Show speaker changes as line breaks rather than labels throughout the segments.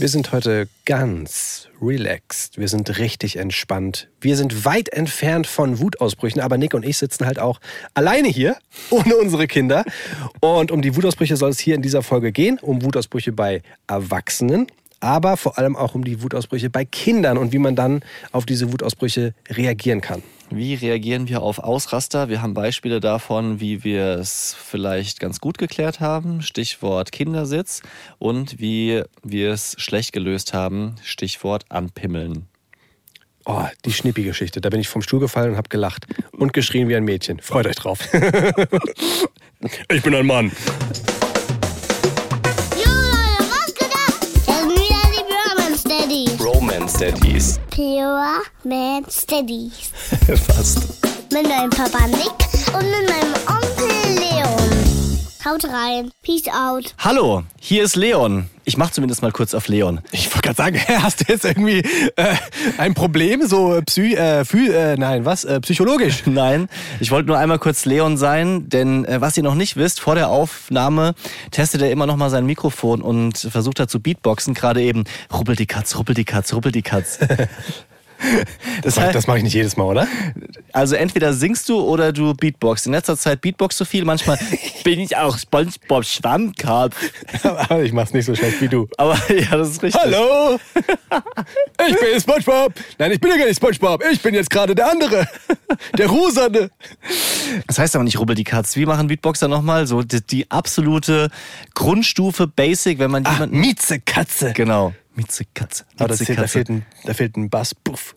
Wir sind heute ganz relaxed. Wir sind richtig entspannt. Wir sind weit entfernt von Wutausbrüchen, aber Nick und ich sitzen halt auch alleine hier, ohne unsere Kinder. Und um die Wutausbrüche soll es hier in dieser Folge gehen, um Wutausbrüche bei Erwachsenen, aber vor allem auch um die Wutausbrüche bei Kindern und wie man dann auf diese Wutausbrüche reagieren kann.
Wie reagieren wir auf Ausraster? Wir haben Beispiele davon, wie wir es vielleicht ganz gut geklärt haben, Stichwort Kindersitz, und wie wir es schlecht gelöst haben, Stichwort Anpimmeln.
Oh, die Schnippi-Geschichte. Da bin ich vom Stuhl gefallen und habe gelacht und geschrien wie ein Mädchen. Freut euch drauf. ich bin ein Mann.
Daddies.
Pure Man Steadies.
Fast.
Mit meinem Papa Nick und mit meinem Onkel Leon. Haut rein. Peace out.
Hallo, hier ist Leon. Ich mach zumindest mal kurz auf Leon.
Ich wollte gerade sagen, hast du jetzt irgendwie äh, ein Problem, so psy, äh, phy, äh, nein, was, äh, psychologisch?
Nein, ich wollte nur einmal kurz Leon sein, denn äh, was ihr noch nicht wisst, vor der Aufnahme testet er immer noch mal sein Mikrofon und versucht hat zu Beatboxen, gerade eben ruppelt die Katz, ruppelt die Katz, ruppelt die Katz.
Das, mach, das mache ich nicht jedes Mal, oder?
Also entweder singst du oder du Beatboxst. In letzter Zeit Beatboxst du viel, manchmal bin ich auch SpongeBob Schwammkopf.
Aber ich mach's nicht so schlecht wie du.
Aber ja, das ist richtig.
Hallo! Ich bin SpongeBob! Nein, ich bin ja gar nicht SpongeBob. Ich bin jetzt gerade der andere. Der Rosane.
Das heißt aber nicht rubbel die Katz. Wie machen Beatboxer nochmal? So die, die absolute Grundstufe Basic, wenn man jemanden.
Miezekatze.
Genau. Miezekatze.
Aber das, da,
Miezekatze.
fehlt ein, da fehlt ein Bass. Puff.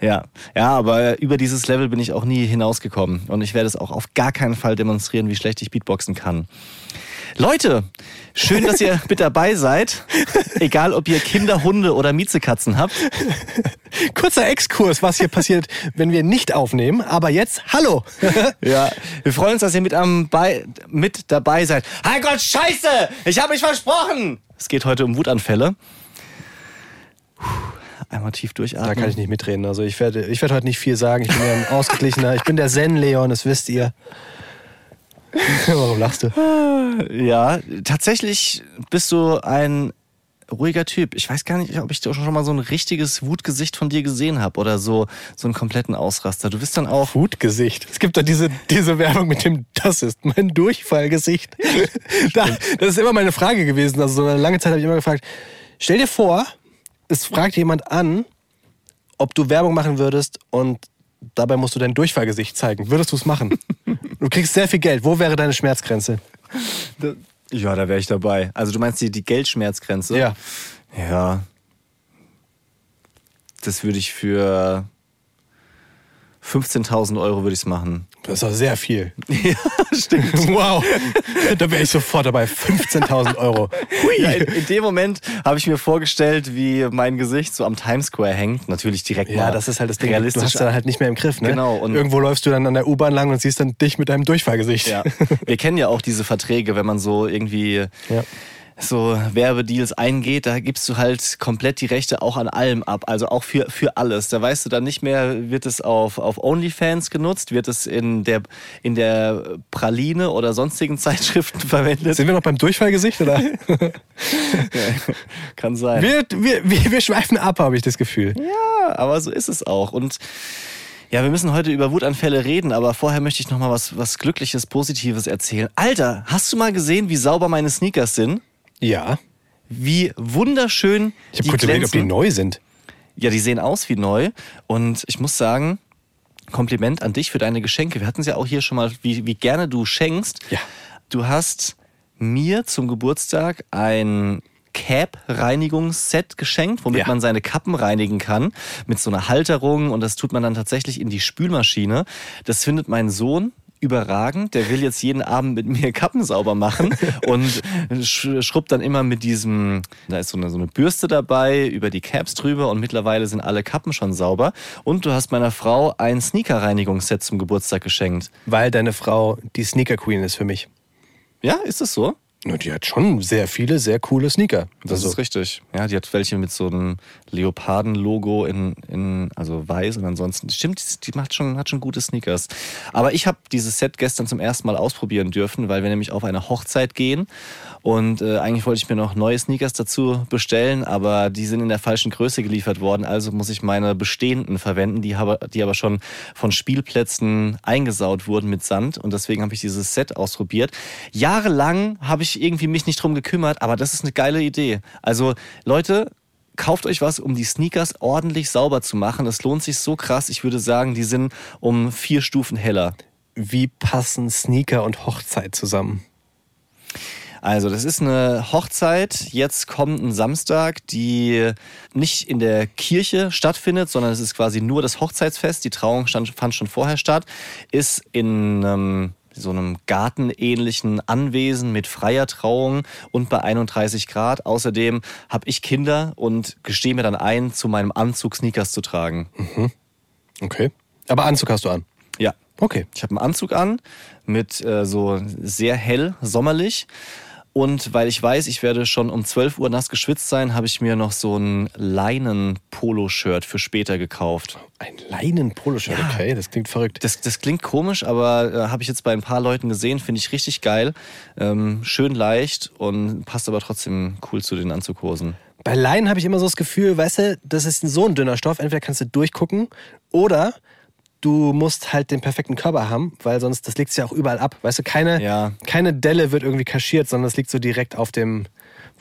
Ja, ja, aber über dieses Level bin ich auch nie hinausgekommen. Und ich werde es auch auf gar keinen Fall demonstrieren, wie schlecht ich Beatboxen kann. Leute, schön, dass ihr mit dabei seid. Egal, ob ihr Kinder, Hunde oder Miezekatzen habt.
Kurzer Exkurs, was hier passiert, wenn wir nicht aufnehmen. Aber jetzt, hallo!
Ja, wir freuen uns, dass ihr mit, am mit dabei seid. Herrgott, scheiße! Ich habe mich versprochen! Es geht heute um Wutanfälle. Einmal tief durchatmen.
Da kann ich nicht mitreden. Also ich werde, ich werde heute nicht viel sagen. Ich bin ja ein ausgeglichener. Ich bin der Zen-Leon, das wisst ihr. Warum lachst du?
Ja, tatsächlich bist du ein ruhiger Typ. Ich weiß gar nicht, ob ich schon mal so ein richtiges Wutgesicht von dir gesehen habe oder so, so einen kompletten Ausraster. Du bist dann auch.
Wutgesicht. Es gibt da diese, diese Werbung mit dem, das ist mein Durchfallgesicht. da, das ist immer meine Frage gewesen. Also so eine lange Zeit habe ich immer gefragt, stell dir vor, es fragt jemand an, ob du Werbung machen würdest und dabei musst du dein Durchfallgesicht zeigen. Würdest du es machen? Du kriegst sehr viel Geld. Wo wäre deine Schmerzgrenze?
Ja, da wäre ich dabei. Also du meinst die, die Geldschmerzgrenze?
Ja.
Ja. Das würde ich für 15.000 Euro würde ich es machen.
Das ist doch sehr viel.
Ja, stimmt.
Wow. Da wäre ich sofort dabei. 15.000 Euro. Hui.
Ja, in, in dem Moment habe ich mir vorgestellt, wie mein Gesicht so am Times Square hängt. Natürlich direkt
Ja,
mal
das ist halt das Ding. Du
realistisch.
hast dann halt nicht mehr im Griff, ne?
Genau, und-
Irgendwo läufst du dann an der U-Bahn lang und siehst dann dich mit deinem Durchfallgesicht.
Ja. Wir kennen ja auch diese Verträge, wenn man so irgendwie
Ja.
So Werbedeals eingeht, da gibst du halt komplett die Rechte auch an allem ab, also auch für, für alles. Da weißt du dann nicht mehr, wird es auf, auf OnlyFans genutzt, wird es in der, in der Praline oder sonstigen Zeitschriften verwendet.
Sind wir noch beim Durchfallgesicht, oder?
Kann sein.
wir, wir, wir, wir schweifen ab, habe ich das Gefühl.
Ja, aber so ist es auch. Und ja, wir müssen heute über Wutanfälle reden, aber vorher möchte ich noch mal was, was Glückliches, Positives erzählen. Alter, hast du mal gesehen, wie sauber meine Sneakers sind?
Ja.
Wie wunderschön
Ich habe kurz überlegt, ob die neu sind.
Ja, die sehen aus wie neu. Und ich muss sagen, Kompliment an dich für deine Geschenke. Wir hatten es ja auch hier schon mal, wie, wie gerne du schenkst.
Ja.
Du hast mir zum Geburtstag ein Cap-Reinigungsset geschenkt, womit
Ja.
man seine Kappen reinigen kann. Mit so einer Halterung. Und das tut man dann tatsächlich in die Spülmaschine. Das findet mein Sohn überragend. Der will jetzt jeden Abend mit mir Kappen sauber machen und sch schrubbt dann immer mit diesem, da ist so eine, so eine Bürste dabei, über die Caps drüber und mittlerweile sind alle Kappen schon sauber. Und du hast meiner Frau ein Sneaker-Reinigungsset zum Geburtstag geschenkt.
Weil deine Frau die Sneaker Queen ist für mich.
Ja, ist es so?
Die hat schon sehr viele, sehr coole Sneaker.
Das
Also,
ist richtig. Ja, die hat welche mit so einem Leoparden-Logo in, in, also weiß und ansonsten, stimmt, die macht schon, hat schon gute Sneakers. Aber ich habe dieses Set gestern zum ersten Mal ausprobieren dürfen, weil wir nämlich auf eine Hochzeit gehen Und äh, eigentlich wollte ich mir noch neue Sneakers dazu bestellen, aber die sind in der falschen Größe geliefert worden. Also muss ich meine bestehenden verwenden, die, habe, die aber schon von Spielplätzen eingesaut wurden mit Sand. Und deswegen habe ich dieses Set ausprobiert. Jahrelang habe ich irgendwie mich nicht drum gekümmert, aber das ist eine geile Idee. Also Leute, kauft euch was, um die Sneakers ordentlich sauber zu machen. Das lohnt sich so krass. Ich würde sagen, die sind um vier Stufen heller.
Wie passen Sneaker und Hochzeit zusammen?
Also, das ist eine Hochzeit jetzt kommenden Samstag, die nicht in der Kirche stattfindet, sondern es ist quasi nur das Hochzeitsfest. Die Trauung stand, fand schon vorher statt. Ist in ähm, so einem gartenähnlichen Anwesen mit freier Trauung und bei 31 Grad. Außerdem habe ich Kinder und gestehe mir dann ein, zu meinem Anzug Sneakers zu tragen.
Okay. Aber Anzug hast du an.
Ja.
Okay.
Ich habe einen Anzug an mit äh, so sehr hell, sommerlich. Und weil ich weiß, ich werde schon um 12 Uhr nass geschwitzt sein, habe ich mir noch so ein Leinen-Polo-Shirt für später gekauft.
Ein Leinen-Poloshirt,
Ja.
okay, das klingt verrückt.
Das, das klingt komisch, aber äh, habe ich jetzt bei ein paar Leuten gesehen, finde ich richtig geil. Ähm, schön leicht und passt aber trotzdem cool zu den Anzughosen.
Bei Leinen habe ich immer so das Gefühl, weißt du, das ist so ein dünner Stoff, entweder kannst du durchgucken oder du musst halt den perfekten Körper haben, weil sonst, das liegt ja auch überall ab. Weißt du, keine,
Ja.
keine Delle wird irgendwie kaschiert, sondern es liegt so direkt auf dem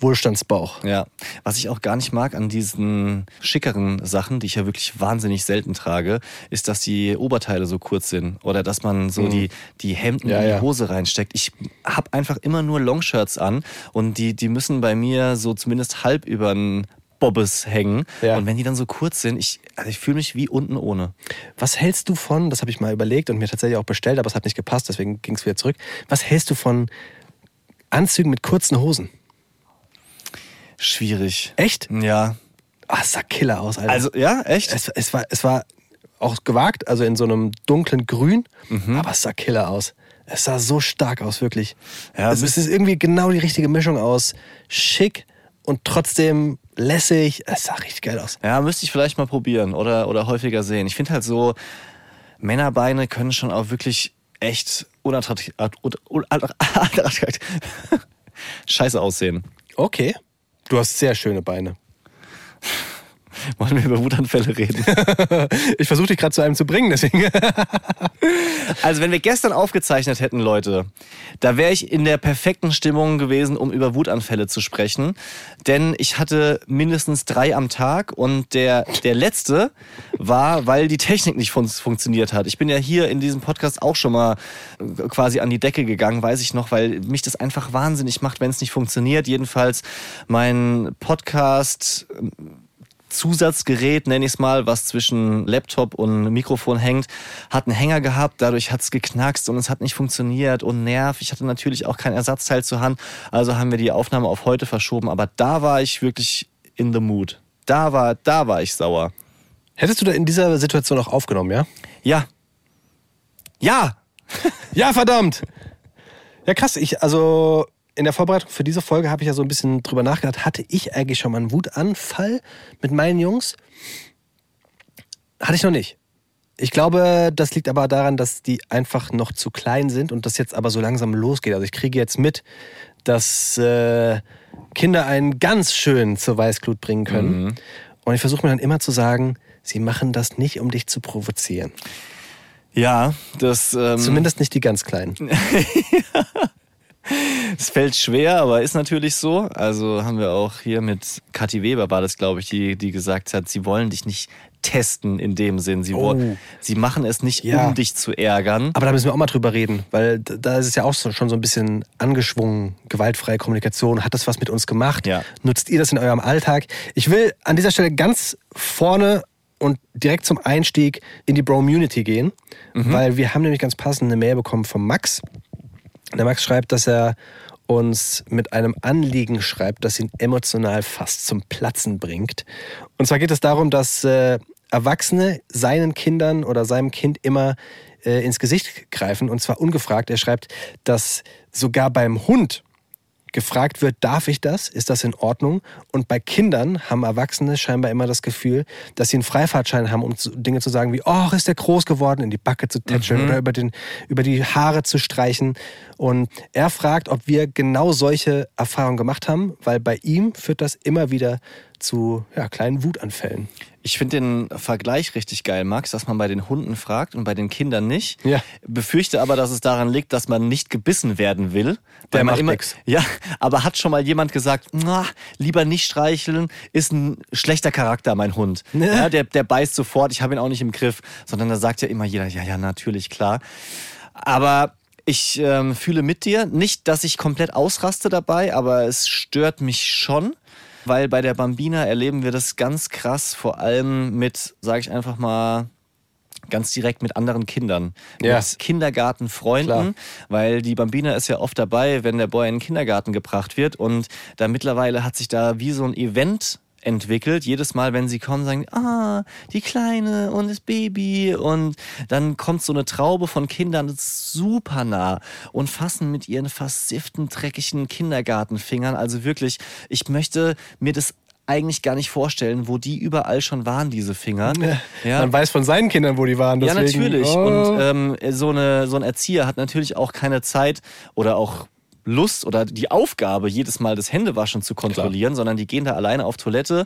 Wohlstandsbauch.
Ja, was ich auch gar nicht mag an diesen schickeren Sachen, die ich ja wirklich wahnsinnig selten trage, ist, dass die Oberteile so kurz sind oder dass man so die, die Hemden
Ja,
in die
ja.
Hose reinsteckt. Ich habe einfach immer nur Longshirts an und die, die müssen bei mir so zumindest halb über den Bobbes hängen.
Ja.
Und wenn die dann so kurz sind, ich, also ich fühle mich wie unten ohne.
Was hältst du von, das habe ich mal überlegt und mir tatsächlich auch bestellt, aber es hat nicht gepasst, deswegen ging es wieder zurück. Was hältst du von Anzügen mit kurzen Hosen?
Schwierig.
Echt?
Ja.
Ah, es sah Killer aus, Alter.
Also, ja, echt?
es, es, war, es war auch gewagt, also in so einem dunklen Grün, aber es sah Killer aus. Es sah so stark aus, wirklich.
Ja,
es
bis-
ist irgendwie genau die richtige Mischung aus schick und trotzdem lässig. Es sah richtig geil aus.
Ja, müsste ich vielleicht mal probieren oder, oder häufiger sehen. Ich finde halt so, Männerbeine können schon auch wirklich echt unattraktiv, unattraktiv scheiße aussehen.
Okay. Du hast sehr schöne Beine.
Wollen wir über Wutanfälle reden?
Ich versuche dich gerade zu einem zu bringen, deswegen.
Also, wenn wir gestern aufgezeichnet hätten, Leute, da wäre ich in der perfekten Stimmung gewesen, um über Wutanfälle zu sprechen. Denn ich hatte mindestens drei am Tag und der, der letzte war, weil die Technik nicht fun funktioniert hat. Ich bin ja hier in diesem Podcast auch schon mal äh, quasi an die Decke gegangen, weiß ich noch, weil mich das einfach wahnsinnig macht, wenn es nicht funktioniert. Jedenfalls mein Podcast Zusatzgerät, nenne ich es mal, was zwischen Laptop und Mikrofon hängt, hat einen Hänger gehabt, dadurch hat es geknackst und es hat nicht funktioniert und nerv. Ich hatte natürlich auch kein Ersatzteil zur Hand, also haben wir die Aufnahme auf heute verschoben, aber da war ich wirklich in the mood. Da war, da war ich sauer.
Hättest du da in dieser Situation auch aufgenommen, ja?
Ja. Ja!
Ja, verdammt! Ja, krass. Ich, also in der Vorbereitung für diese Folge habe ich ja so ein bisschen drüber nachgedacht. Hatte ich eigentlich schon mal einen Wutanfall mit meinen Jungs? Hatte ich noch nicht. Ich glaube, das liegt aber daran, dass die einfach noch zu klein sind und das jetzt aber so langsam losgeht. Also ich kriege jetzt mit, dass äh, Kinder einen ganz schön zur Weißglut bringen können. Und ich versuche mir dann immer zu sagen, sie machen das nicht, um dich zu provozieren.
Ja, das, ähm,
Zumindest nicht die ganz Kleinen.
es fällt schwer, aber ist natürlich so. Also haben wir auch hier mit Kathi Weber war das, glaube ich, die, die gesagt hat, sie wollen dich nicht testen in dem Sinn. Sie,
Oh.
wollen, sie machen es nicht,
Ja.
um dich zu ärgern.
Aber da müssen wir auch mal drüber reden, weil da ist es ja auch so, schon so ein bisschen angeschwungen, gewaltfreie Kommunikation. Hat das was mit uns gemacht?
Ja.
Nutzt ihr das in eurem Alltag? Ich will an dieser Stelle ganz vorne und direkt zum Einstieg in die Bro-Munity gehen, weil wir haben nämlich ganz passend eine Mail bekommen vom Max. Der Max schreibt, dass er uns mit einem Anliegen schreibt, das ihn emotional fast zum Platzen bringt. Und zwar geht es darum, dass äh, Erwachsene seinen Kindern oder seinem Kind immer äh, ins Gesicht greifen und zwar ungefragt. Er schreibt, dass sogar beim Hund gefragt wird, darf ich das? Ist das in Ordnung? Und bei Kindern haben Erwachsene scheinbar immer das Gefühl, dass sie einen Freifahrtschein haben, um Dinge zu sagen wie, oh, ist der groß geworden, in die Backe zu tätscheln oder über, den, über die Haare zu streichen. Und er fragt, ob wir genau solche Erfahrungen gemacht haben, weil bei ihm führt das immer wieder zu ja, kleinen Wutanfällen.
Ich finde den Vergleich richtig geil, Max, dass man bei den Hunden fragt und bei den Kindern nicht.
Ja.
Befürchte aber, dass es daran liegt, dass man nicht gebissen werden will.
Der macht
immer,
nix.
Ja, aber hat schon mal jemand gesagt, "Na, lieber nicht streicheln, ist ein schlechter Charakter, mein Hund.
Ne.
Ja, der, der beißt sofort, ich habe ihn auch nicht im Griff. Sondern da sagt ja immer jeder, ja, ja, natürlich, klar. Aber ich ähm, fühle mit dir. Nicht, dass ich komplett ausraste dabei, aber es stört mich schon. Weil bei der Bambina erleben wir das ganz krass, vor allem mit, sage ich einfach mal, ganz direkt mit anderen Kindern.
Ja.
Mit Kindergartenfreunden,
Klar.
weil die Bambina ist ja oft dabei, wenn der Boy in den Kindergarten gebracht wird. Und da mittlerweile hat sich da wie so ein Event entwickelt. Jedes Mal, wenn sie kommen, sagen, ah, die Kleine und das Baby. Und dann kommt so eine Traube von Kindern, das ist super nah und fassen mit ihren versifften, dreckigen Kindergartenfingern. Also wirklich, ich möchte mir das eigentlich gar nicht vorstellen, wo die überall schon waren, diese Finger. Ja.
Man weiß von seinen Kindern, wo die waren.
Ja,
Deswegen,
natürlich.
Oh.
Und ähm, so, eine, so ein Erzieher hat natürlich auch keine Zeit oder auch Lust oder die Aufgabe, jedes Mal das Händewaschen zu kontrollieren, sondern die gehen da alleine auf Toilette,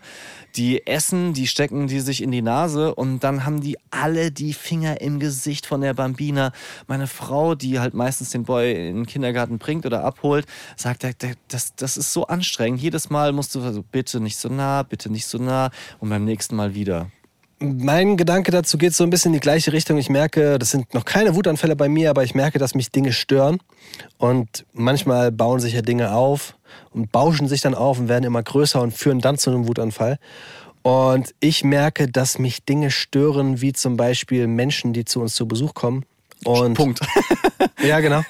die essen, die stecken die sich in die Nase und dann haben die alle die Finger im Gesicht von der Bambina. Meine Frau, die halt meistens den Boy in den Kindergarten bringt oder abholt, sagt, "Der- der- das, das ist so anstrengend. Jedes Mal musst du so, bitte nicht so nah, bitte nicht so nah und beim nächsten Mal wieder.
Mein Gedanke dazu geht so ein bisschen in die gleiche Richtung. Ich merke, das sind noch keine Wutanfälle bei mir, aber ich merke, dass mich Dinge stören. Und manchmal bauen sich ja Dinge auf und bauschen sich dann auf und werden immer größer und führen dann zu einem Wutanfall. Und ich merke, dass mich Dinge stören, wie zum Beispiel Menschen, die zu uns zu Besuch kommen. Und
Punkt.
Ja, genau.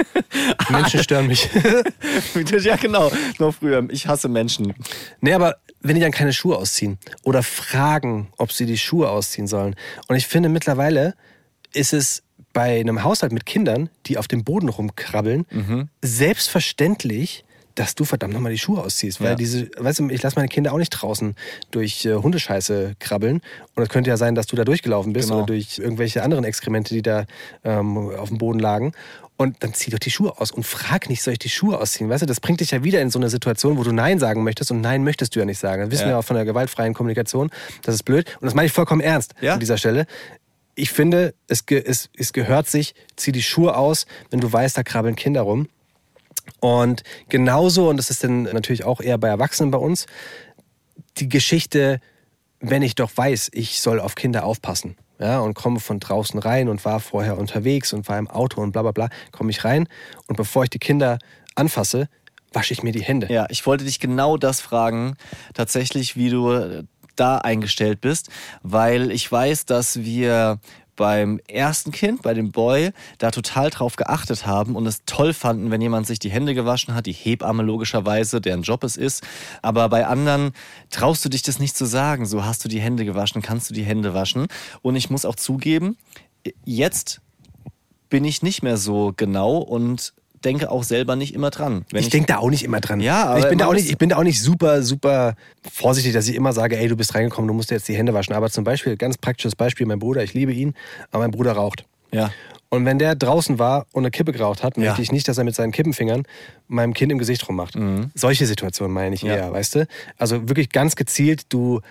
Menschen stören mich.
ja, genau. Noch früher. Ich hasse Menschen.
Nee, aber wenn die dann keine Schuhe ausziehen oder fragen, ob sie die Schuhe ausziehen sollen. Und ich finde, mittlerweile ist es bei einem Haushalt mit Kindern, die auf dem Boden rumkrabbeln, selbstverständlich, dass du verdammt nochmal die Schuhe ausziehst. Weil
Ja.
diese, weißt du, ich lasse meine Kinder auch nicht draußen durch äh, Hundescheiße krabbeln. Und es könnte ja sein, dass du da durchgelaufen bist
Genau.
oder durch irgendwelche anderen Exkremente, die da ähm, auf dem Boden lagen. Und dann zieh doch die Schuhe aus und frag nicht, soll ich die Schuhe ausziehen? Weißt du, das bringt dich ja wieder in so eine Situation, wo du Nein sagen möchtest und Nein möchtest du ja nicht sagen. Das wissen
Ja.
wir auch von der gewaltfreien Kommunikation. Das ist blöd. Und das meine ich vollkommen ernst
Ja.
an dieser Stelle. Ich finde, es, ge es, es gehört sich, zieh die Schuhe aus, wenn du weißt, da krabbeln Kinder rum. Und genauso, und das ist dann natürlich auch eher bei Erwachsenen bei uns, die Geschichte, wenn ich doch weiß, ich soll auf Kinder aufpassen. Ja, und komme von draußen rein und war vorher unterwegs und war im Auto und bla bla bla, komme ich rein und bevor ich die Kinder anfasse, wasche ich mir die Hände.
Ja, ich wollte dich genau das fragen, tatsächlich, wie du da eingestellt bist, weil ich weiß, dass wir beim ersten Kind, bei dem Boy, da total drauf geachtet haben und es toll fanden, wenn jemand sich die Hände gewaschen hat, die Hebamme logischerweise, deren Job es ist. Aber bei anderen traust du dich das nicht zu sagen. So hast du die Hände gewaschen, kannst du die Hände waschen. Und ich muss auch zugeben, jetzt bin ich nicht mehr so genau und denke auch selber nicht immer dran. Wenn
ich denke da auch nicht immer dran.
Ja, aber
ich bin, da auch nicht, ich bin da auch nicht super, super vorsichtig, dass ich immer sage, ey, du bist reingekommen, du musst dir jetzt die Hände waschen. Aber zum Beispiel, ganz praktisches Beispiel, mein Bruder, ich liebe ihn, aber mein Bruder raucht.
Ja.
Und wenn der draußen war und eine Kippe geraucht hat,
Ja.
möchte ich nicht, dass er mit seinen Kippenfingern meinem Kind im Gesicht rummacht. Solche Situationen meine ich
Mhm. Ja.
eher, weißt du? Also wirklich ganz gezielt, du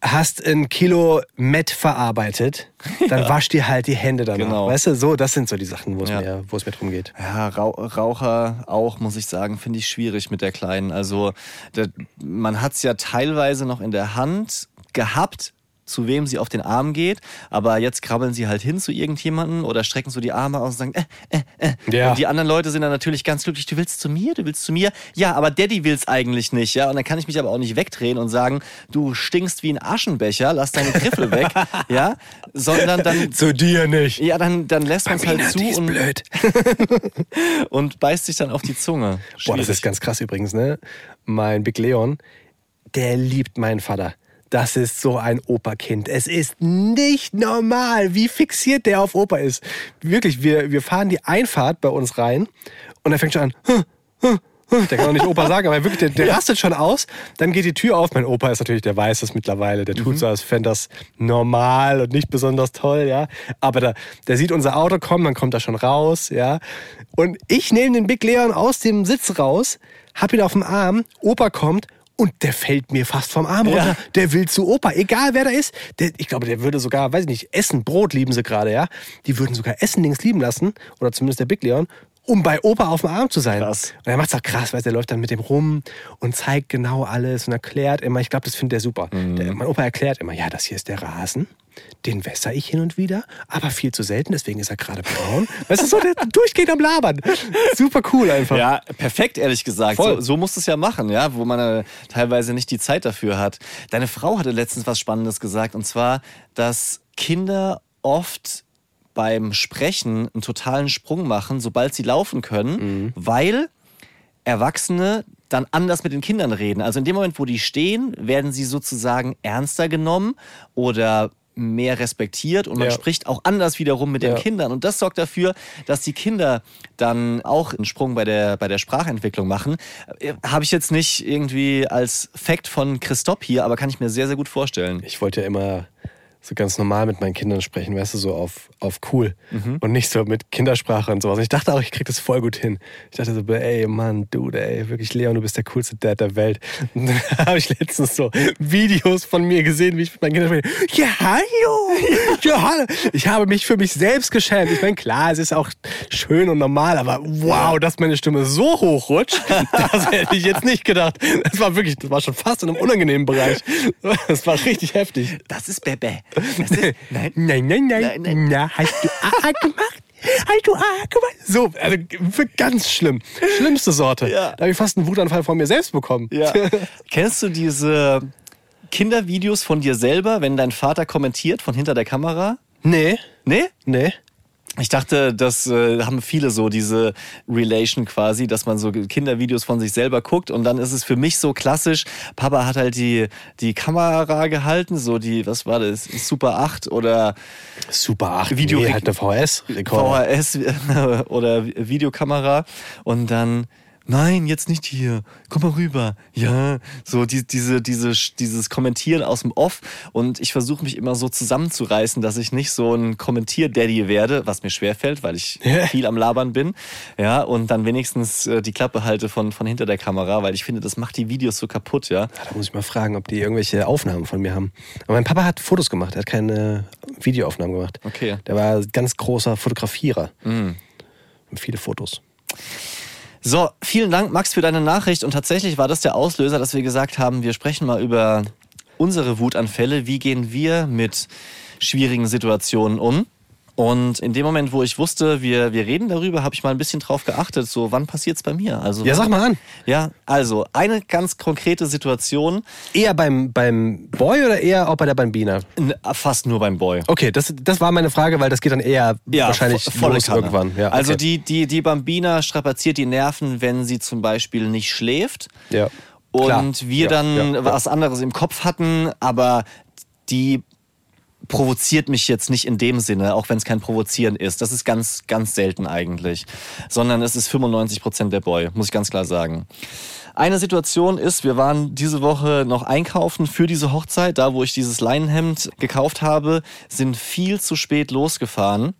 hast ein Kilo Met verarbeitet, dann wasch dir halt die Hände danach.
Genau.
Weißt du, so, das sind so die Sachen, wo es
Ja.
mir, wo es mir drum geht.
Ja, Rau Raucher auch, muss ich sagen, finde ich schwierig mit der Kleinen. Also der, man hat es ja teilweise noch in der Hand gehabt, zu wem sie auf den Arm geht, aber jetzt krabbeln sie halt hin zu irgendjemanden oder strecken so die Arme aus und sagen, äh, äh, äh.
Ja.
Und die anderen Leute sind dann natürlich ganz glücklich, du willst zu mir, du willst zu mir. Ja, aber Daddy will's eigentlich nicht, ja. Und dann kann ich mich aber auch nicht wegdrehen und sagen, du stinkst wie ein Aschenbecher, lass deine Griffel weg, ja. Sondern dann
Zu dir nicht.
ja, dann, dann lässt man es halt zu und,
blöd.
und beißt sich dann auf die Zunge.
Boah, das
Schwierig.
ist ganz krass übrigens, ne? Mein Big Leon, der liebt meinen Vater. Das ist so ein Operkind. Es ist nicht normal, wie fixiert der auf Opa ist. Wirklich, wir, wir fahren die Einfahrt bei uns rein und er fängt schon an. "Huh, huh, Der kann auch nicht Opa sagen, aber wirklich, der, der rastet schon aus. Dann geht die Tür auf. Mein Opa ist natürlich, der weiß das mittlerweile. Der tut so, als fände das normal und nicht besonders toll, ja. Aber der, der sieht unser Auto kommen, dann kommt er schon raus, ja. Und ich nehme den Big Leon aus dem Sitz raus, hab ihn auf dem Arm, Opa kommt und der fällt mir fast vom Arm runter.
Ja.
Der will zu Opa, egal wer da ist. Der, ich glaube, der würde sogar, weiß ich nicht, Essen, Brot lieben sie gerade, ja. Die würden sogar Essen links lieben lassen, oder zumindest der Big Leon, um bei Opa auf dem Arm zu sein.
Krass.
Und er macht's auch krass, weißt du, der läuft dann mit dem rum und zeigt genau alles und erklärt immer. Ich glaube, das findet er super.
Mhm.
Der, mein Opa erklärt immer, ja, das hier ist der Rasen. Den wässer ich hin und wieder, aber viel zu selten, deswegen ist er gerade braun. Weißt du, so der durchgeht am Labern. Super cool einfach.
Ja, perfekt, ehrlich gesagt.
Voll.
So, so musst du es ja machen, ja, wo man äh, teilweise nicht die Zeit dafür hat. Deine Frau hatte letztens was Spannendes gesagt, und zwar, dass Kinder oft beim Sprechen einen totalen Sprung machen, sobald sie laufen können, weil Erwachsene dann anders mit den Kindern reden. Also in dem Moment, wo die stehen, werden sie sozusagen ernster genommen oder mehr respektiert und man
Ja.
spricht auch anders wiederum mit den
Ja.
Kindern. Und das sorgt dafür, dass die Kinder dann auch einen Sprung bei der, bei der Sprachentwicklung machen. Äh, Habe ich jetzt nicht irgendwie als Fact von Christoph hier, aber kann ich mir sehr, sehr gut vorstellen.
Ich wollte ja immer so ganz normal mit meinen Kindern sprechen, weißt du, so auf, auf cool
Mhm.
und nicht so mit Kindersprache und sowas. Und ich dachte auch, ich krieg das voll gut hin. Ich dachte so, ey Mann, Dude, ey, wirklich Leon, du bist der coolste Dad der Welt. Und dann habe ich letztens so Videos von mir gesehen, wie ich mit meinen Kindern spreche. Ja, hallo! Ja, hallo! Ich habe mich für mich selbst geschämt. Ich meine, klar, es ist auch schön und normal, aber wow, dass meine Stimme so hoch rutscht, das hätte ich jetzt nicht gedacht. Das war wirklich, das war schon fast in einem unangenehmen Bereich. Das war richtig heftig.
Das ist Bebe. Ist, nein.
Nein, nein, nein.
Nein, nein.
Na, hast du AA gemacht? Hast du AA gemacht? So, also ganz schlimm. Schlimmste Sorte.
Ja.
Da habe ich fast einen Wutanfall von mir selbst bekommen.
Ja. Kennst du diese Kindervideos von dir selber, wenn dein Vater kommentiert von hinter der Kamera?
Nee,
Nee?
nee.
Ich dachte, das äh, haben viele so, diese Relation quasi, dass man so Kindervideos von sich selber guckt und dann ist es für mich so klassisch, Papa hat halt die, die Kamera gehalten, so die, was war das, Super 8 oder
Super 8.
Video-
nee, halt eine VHS-Rekorder.
VHS oder Videokamera und dann Nein, jetzt nicht hier. Komm mal rüber. Ja, so die, diese, diese, dieses Kommentieren aus dem Off. Und ich versuche mich immer so zusammenzureißen, dass ich nicht so ein Kommentier-Daddy werde, was mir schwerfällt, weil ich viel am Labern bin. Ja, und dann wenigstens äh, die Klappe halte von, von hinter der Kamera, weil ich finde, das macht die Videos so kaputt, ja.
Da muss ich mal fragen, ob die irgendwelche Aufnahmen von mir haben. Aber mein Papa hat Fotos gemacht, er hat keine Videoaufnahmen gemacht.
Okay.
Der war ein ganz großer Fotografierer.
Mhm.
Und viele Fotos.
So, vielen Dank, Max, für deine Nachricht. Und tatsächlich war das der Auslöser, dass wir gesagt haben, wir sprechen mal über unsere Wutanfälle. Wie gehen wir mit schwierigen Situationen um? Und in dem Moment, wo ich wusste, wir, wir reden darüber, habe ich mal ein bisschen drauf geachtet, so wann passiert's bei mir? Also,
Ja, sag mal an.
Ja, also eine ganz konkrete Situation,
Eher beim, beim Boy oder eher auch bei der Bambina?
fast nur beim Boy.
Okay, das, das war meine Frage, weil das geht dann eher wahrscheinlich
vo- volle
los irgendwann. Ja,
Also
okay.
die, die, die Bambina strapaziert die Nerven, wenn sie zum Beispiel nicht schläft.
Ja.
Und
Klar.
wir
Ja,
dann
ja, ja.
was anderes im Kopf hatten, aber die provoziert mich jetzt nicht in dem Sinne, auch wenn es kein Provozieren ist. Das ist ganz, ganz selten eigentlich. Sondern es ist 95 Prozent der Boy, muss ich ganz klar sagen. Eine Situation ist, wir waren diese Woche noch einkaufen für diese Hochzeit, da wo ich dieses Leinenhemd gekauft habe, sind viel zu spät losgefahren.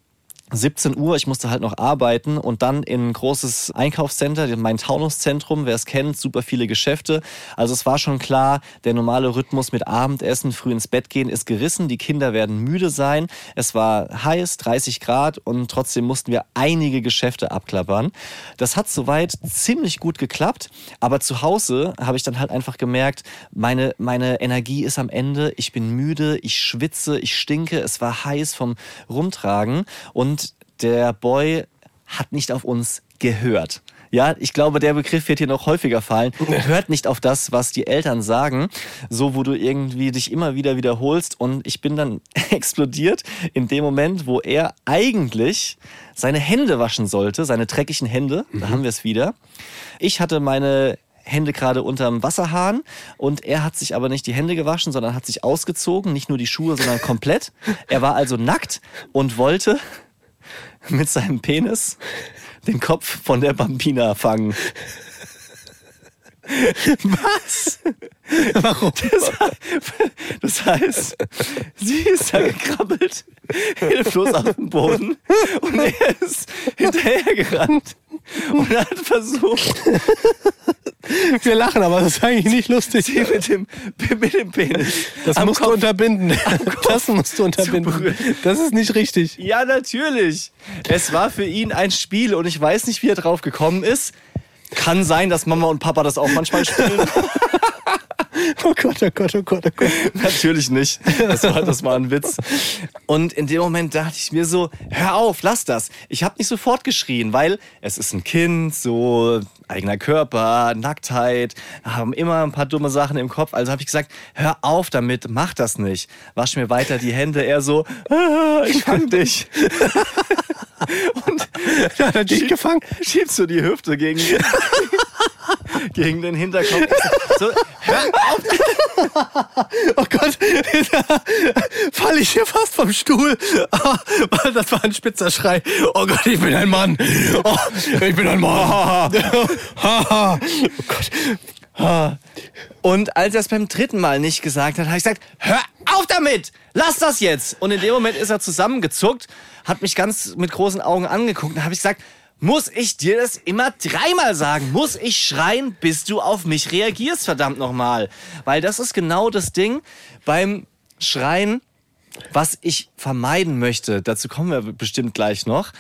17 Uhr, ich musste halt noch arbeiten und dann in ein großes Einkaufscenter, mein Taunuszentrum, wer es kennt, super viele Geschäfte. Also es war schon klar, der normale Rhythmus mit Abendessen, früh ins Bett gehen ist gerissen, die Kinder werden müde sein. Es war heiß, 30 Grad und trotzdem mussten wir einige Geschäfte abklappern. Das hat soweit ziemlich gut geklappt, aber zu Hause habe ich dann halt einfach gemerkt, meine, meine Energie ist am Ende, ich bin müde, ich schwitze, ich stinke, es war heiß vom Rumtragen und der Boy hat nicht auf uns gehört. Ja, ich glaube, der Begriff wird hier noch häufiger fallen. Hört nicht auf das, was die Eltern sagen, so wo du irgendwie dich immer wieder wiederholst. Und ich bin dann explodiert in dem Moment, wo er eigentlich seine Hände waschen sollte, seine dreckigen Hände. Da haben wir es wieder. Ich hatte meine Hände gerade unterm Wasserhahn und er hat sich aber nicht die Hände gewaschen, sondern hat sich ausgezogen, nicht nur die Schuhe, sondern komplett. Er war also nackt und wollte mit seinem Penis den Kopf von der Bambina fangen. Was?
Warum?
Das, das heißt, sie ist da gekrabbelt, hilflos auf dem Boden und er ist hinterhergerannt und hat versucht,
Wir lachen, aber das ist eigentlich nicht lustig.
sie mit dem, mit dem Penis
Das musst du
Kopf
unterbinden. Das musst du unterbinden. Das ist nicht richtig.
Ja, natürlich. Es war für ihn ein Spiel und ich weiß nicht, wie er drauf gekommen ist. Kann sein, dass Mama und Papa das auch manchmal spielen.
Oh Gott, oh Gott, oh Gott, oh Gott.
Natürlich nicht. Das war, das war ein Witz. Und in dem Moment dachte ich mir so, hör auf, lass das. Ich habe nicht sofort geschrien, weil es ist ein Kind, so eigener Körper, Nacktheit, haben immer ein paar dumme Sachen im Kopf. Also habe ich gesagt, hör auf damit, mach das nicht. Wasch mir weiter die Hände. Er so, ah, ich fang dich. Und
Ja, er dich gefangen?
schiebst du die Hüfte gegen, gegen den Hinterkopf. So, hör auf,
Oh Gott, falle ich hier fast vom Stuhl. Das war ein spitzer Schrei. Oh Gott, ich bin ein Mann. Oh, ich bin ein Mann. oh Gott.
Und als er es beim dritten Mal nicht gesagt hat, habe ich gesagt, hör auf damit! Lass das jetzt! Und in dem Moment ist er zusammengezuckt, hat mich ganz mit großen Augen angeguckt und habe ich gesagt, muss ich dir das immer dreimal sagen? Muss ich schreien, bis du auf mich reagierst, verdammt nochmal? Weil das ist genau das Ding beim Schreien, was ich vermeiden möchte, dazu kommen wir bestimmt gleich noch,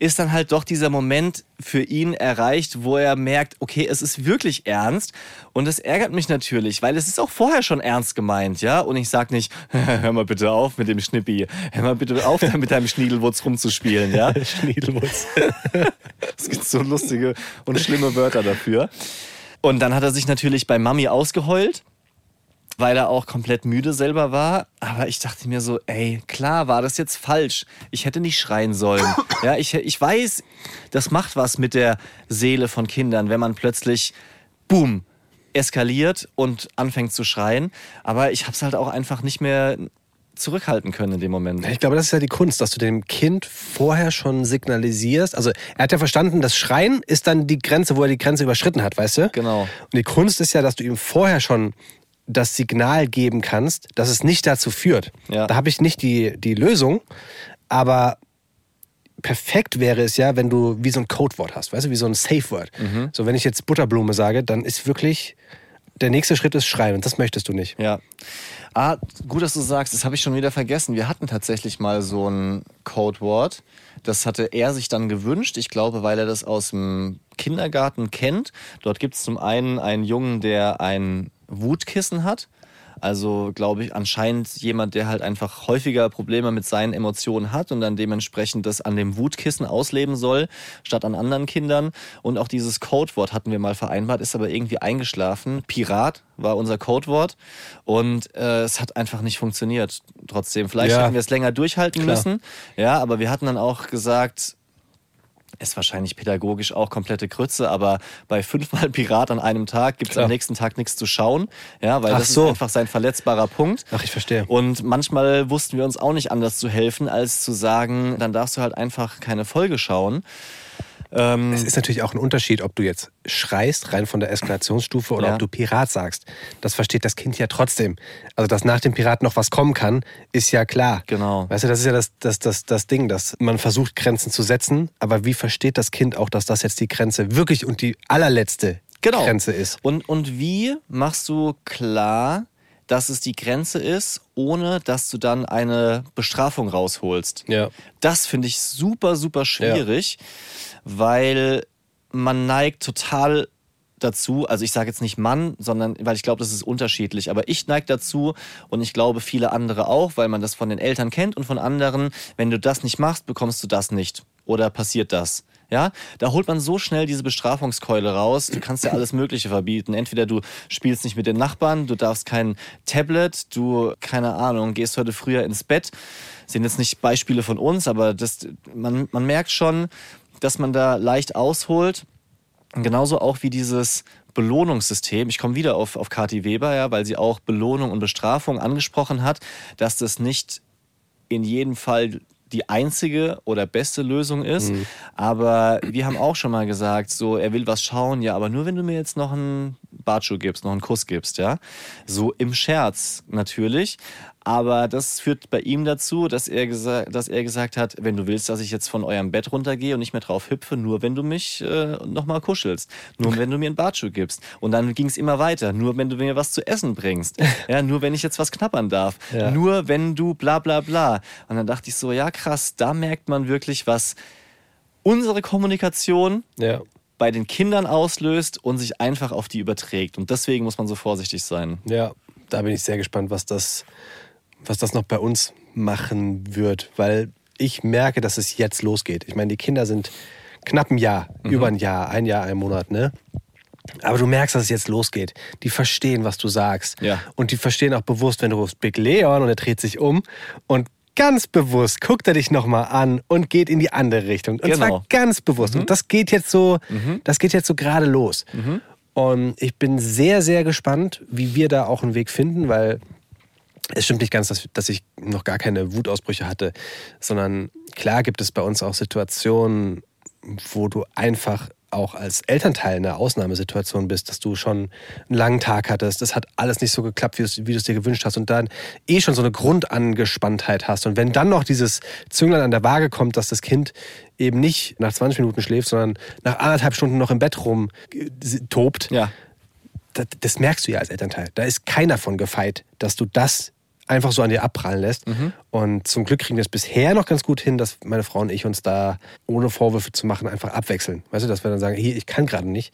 ist dann halt doch dieser Moment für ihn erreicht, wo er merkt, okay, es ist wirklich ernst und es ärgert mich natürlich, weil es ist auch vorher schon ernst gemeint, ja? Und ich sag nicht, hör mal bitte auf mit dem Schnippi, hör mal bitte auf, mit deinem Schniedelwurz rumzuspielen, ja?
Schniedelwurz.
Es gibt so lustige und schlimme Wörter dafür. Und dann hat er sich natürlich bei Mami ausgeheult, weil er auch komplett müde selber war. Aber ich dachte mir so, ey, klar war das jetzt falsch. Ich hätte nicht schreien sollen. Ja, ich, ich weiß, das macht was mit der Seele von Kindern, wenn man plötzlich, boom, eskaliert und anfängt zu schreien. Aber ich habe es halt auch einfach nicht mehr zurückhalten können in dem Moment.
Ich glaube, das ist ja die Kunst, dass du dem Kind vorher schon signalisierst. Also er hat ja verstanden, das Schreien ist dann die Grenze, wo er die Grenze überschritten hat, weißt du?
Genau.
Und die Kunst ist ja, dass du ihm vorher schon das Signal geben kannst, dass es nicht dazu führt.
Ja.
Da habe ich nicht die, die Lösung, aber perfekt wäre es ja, wenn du wie so ein Codewort hast, weißt du, wie so ein Safe Word.
Mhm.
So, wenn ich jetzt Butterblume sage, dann ist wirklich der nächste Schritt ist Schreien und das möchtest du nicht.
Ja. Ah, gut, dass du sagst, das habe ich schon wieder vergessen. Wir hatten tatsächlich mal so ein Codewort. Das hatte er sich dann gewünscht. Ich glaube, weil er das aus dem Kindergarten kennt. Dort gibt es zum einen einen Jungen, der ein Wutkissen hat. Also glaube ich anscheinend jemand, der halt einfach häufiger Probleme mit seinen Emotionen hat und dann dementsprechend das an dem Wutkissen ausleben soll, statt an anderen Kindern. Und auch dieses Codewort hatten wir mal vereinbart, ist aber irgendwie eingeschlafen. Pirat war unser Codewort und äh, es hat einfach nicht funktioniert. Trotzdem, vielleicht
Ja.
hätten wir es länger durchhalten
Klar.
müssen. Ja, aber wir hatten dann auch gesagt, ist wahrscheinlich pädagogisch auch komplette Grütze, aber bei fünfmal Pirat an einem Tag gibt es am nächsten Tag nichts zu schauen. Ja, weil
Ach
das
so.
ist einfach sein verletzbarer Punkt.
Ach, ich verstehe.
Und manchmal wussten wir uns auch nicht anders zu helfen, als zu sagen, dann darfst du halt einfach keine Folge schauen. Ähm,
Es ist natürlich auch ein Unterschied, ob du jetzt schreist, rein von der Eskalationsstufe, oder
Ja.
ob du Pirat sagst. Das versteht das Kind ja trotzdem. Also, dass nach dem Pirat noch was kommen kann, ist ja klar.
Genau.
Weißt du, das ist ja das, das, das, das Ding, dass man versucht, Grenzen zu setzen, aber wie versteht das Kind auch, dass das jetzt die Grenze wirklich und die allerletzte
Genau.
Grenze ist?
Und, und wie machst du klar, dass es die Grenze ist, ohne dass du dann eine Bestrafung rausholst?
Ja.
Das finde ich super, super schwierig, weil man neigt total dazu, also ich sage jetzt nicht Mann, sondern weil ich glaube, das ist unterschiedlich, aber ich neige dazu und ich glaube viele andere auch, weil man das von den Eltern kennt und von anderen, wenn du das nicht machst, bekommst du das nicht oder passiert das. Ja, da holt man so schnell diese Bestrafungskeule raus. Du kannst ja alles Mögliche verbieten. Entweder du spielst nicht mit den Nachbarn, du darfst kein Tablet, du, keine Ahnung, gehst heute früher ins Bett. sind jetzt nicht Beispiele von uns, aber das, man, man merkt schon, dass man da leicht ausholt. Genauso auch wie dieses Belohnungssystem. Ich komme wieder auf, auf Kathi Weber, ja, weil sie auch Belohnung und Bestrafung angesprochen hat, dass das nicht in jedem Fall die einzige oder beste Lösung ist. Aber wir haben auch schon mal gesagt, so, er will was schauen, ja, aber nur wenn du mir jetzt noch einen Bartschuh gibst, noch einen Kuss gibst, ja. So im Scherz natürlich. Aber das führt bei ihm dazu, dass er, dass er gesagt hat, wenn du willst, dass ich jetzt von eurem Bett runtergehe und nicht mehr drauf hüpfe, nur wenn du mich äh, nochmal kuschelst. Nur wenn du mir einen Bartschuh gibst. Und dann ging es immer weiter. Nur wenn du mir was zu essen bringst. Ja, nur wenn ich jetzt was knappern darf.
Ja.
Nur wenn du bla bla bla. Und dann dachte ich so, ja krass, da merkt man wirklich, was unsere Kommunikation
Ja.
bei den Kindern auslöst und sich einfach auf die überträgt. Und deswegen muss man so vorsichtig sein.
Ja, da bin ich sehr gespannt, was das, was das noch bei uns machen wird, weil ich merke, dass es jetzt losgeht. Ich meine, die Kinder sind knapp ein Jahr, über ein Jahr, ein Jahr, ein Monat, ne? Aber du merkst, dass es jetzt losgeht. Die verstehen, was du sagst.
Ja.
Und die verstehen auch bewusst, wenn du rufst Big Leon und er dreht sich um und ganz bewusst guckt er dich nochmal an und geht in die andere Richtung. Und
Genau.
zwar ganz bewusst. Und das geht jetzt so, das geht jetzt so gerade los. Und ich bin sehr, sehr gespannt, wie wir da auch einen Weg finden, weil es stimmt nicht ganz, dass, dass ich noch gar keine Wutausbrüche hatte, sondern klar gibt es bei uns auch Situationen, wo du einfach auch als Elternteil in einer Ausnahmesituation bist, dass du schon einen langen Tag hattest, es hat alles nicht so geklappt, wie du es- wie du es dir gewünscht hast und dann eh schon so eine Grundangespanntheit hast. Und wenn dann noch dieses Zünglein an der Waage kommt, dass das Kind eben nicht nach 20 Minuten schläft, sondern nach anderthalb Stunden noch im Bett rum äh, tobt,
Ja.
das, das merkst du ja als Elternteil. Da ist keiner von gefeit, dass du das einfach so an dir abprallen lässt. Und zum Glück kriegen wir es bisher noch ganz gut hin, dass meine Frau und ich uns da, ohne Vorwürfe zu machen, einfach abwechseln. Weißt du, dass wir dann sagen, hier, ich kann gerade nicht.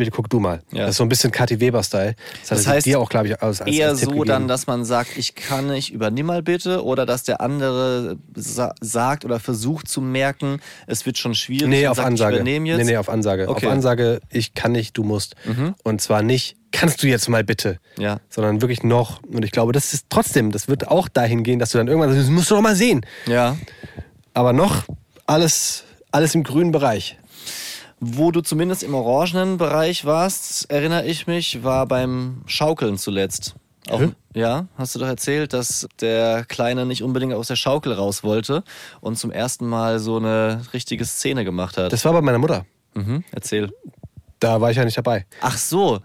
Bitte guck du mal.
Ja.
Das ist so ein bisschen Kathi Weber-Style. Das,
Das heißt,
dir auch, glaube ich, als, als,
Eher
als
so
gegeben.
dann, dass man sagt, ich kann nicht, übernimm mal bitte, oder dass der andere sa sagt oder versucht zu merken, es wird schon schwierig.
Nee, auf
sagt,
Ansage.
Ich jetzt.
Nee, nee, auf Ansage.
Okay. Mhm.
Auf Ansage, ich kann nicht, du musst. Und zwar nicht, kannst du jetzt mal bitte.
Ja.
Sondern wirklich noch. Und ich glaube, das ist trotzdem, das wird auch dahin gehen, dass du dann irgendwann sagst, das musst du doch mal sehen.
ja.
Aber noch alles, alles im grünen Bereich.
Wo du zumindest im orangenen Bereich warst, erinnere ich mich, war beim Schaukeln zuletzt. Auch, ja, hast du doch erzählt, dass der Kleine nicht unbedingt aus der Schaukel raus wollte und zum ersten Mal so eine richtige Szene gemacht hat.
Das war bei meiner Mutter.
mhm, erzähl.
Da war ich ja nicht dabei.
Ach so,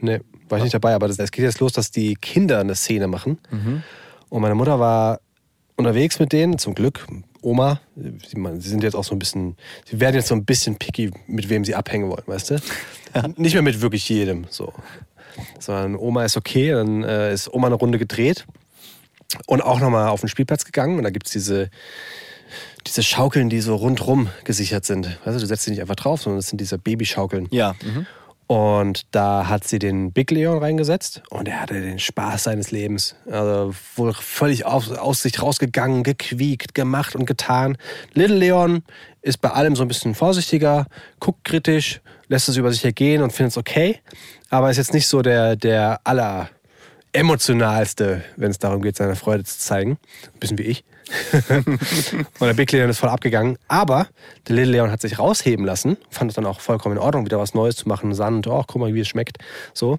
Nee, war ich nicht dabei. Aber das- es geht jetzt los, dass die Kinder eine Szene machen. Und meine Mutter war unterwegs mit denen, zum Glück. Oma, sie, man- sie sind jetzt auch so ein bisschen, sie werden jetzt so ein bisschen picky, mit wem sie abhängen wollen, weißt du? Nicht mehr mit wirklich jedem, so. Sondern Oma ist okay, dann äh, ist Oma eine Runde gedreht und auch nochmal auf den Spielplatz gegangen. Und da gibt es diese, diese Schaukeln, die so rundrum gesichert sind. Weißt du, du setzt sie nicht einfach drauf, sondern das sind diese Babyschaukeln.
ja. Mhm.
Und da hat sie den Big Leon reingesetzt und er hatte den Spaß seines Lebens. Also wohl völlig aus, aus sich rausgegangen, gequiekt, gemacht und getan. Little Leon ist bei allem so ein bisschen vorsichtiger, guckt kritisch, lässt es über sich ergehen und findet es okay. Aber ist jetzt nicht so der, der aller emotionalste, wenn es darum geht, seine Freude zu zeigen. Ein bisschen wie ich. und der Big Leon ist voll abgegangen. Aber der Little Leon hat sich rausheben lassen, fand es dann auch vollkommen in Ordnung, wieder was Neues zu machen. Sand, oh, guck mal, wie es schmeckt. So.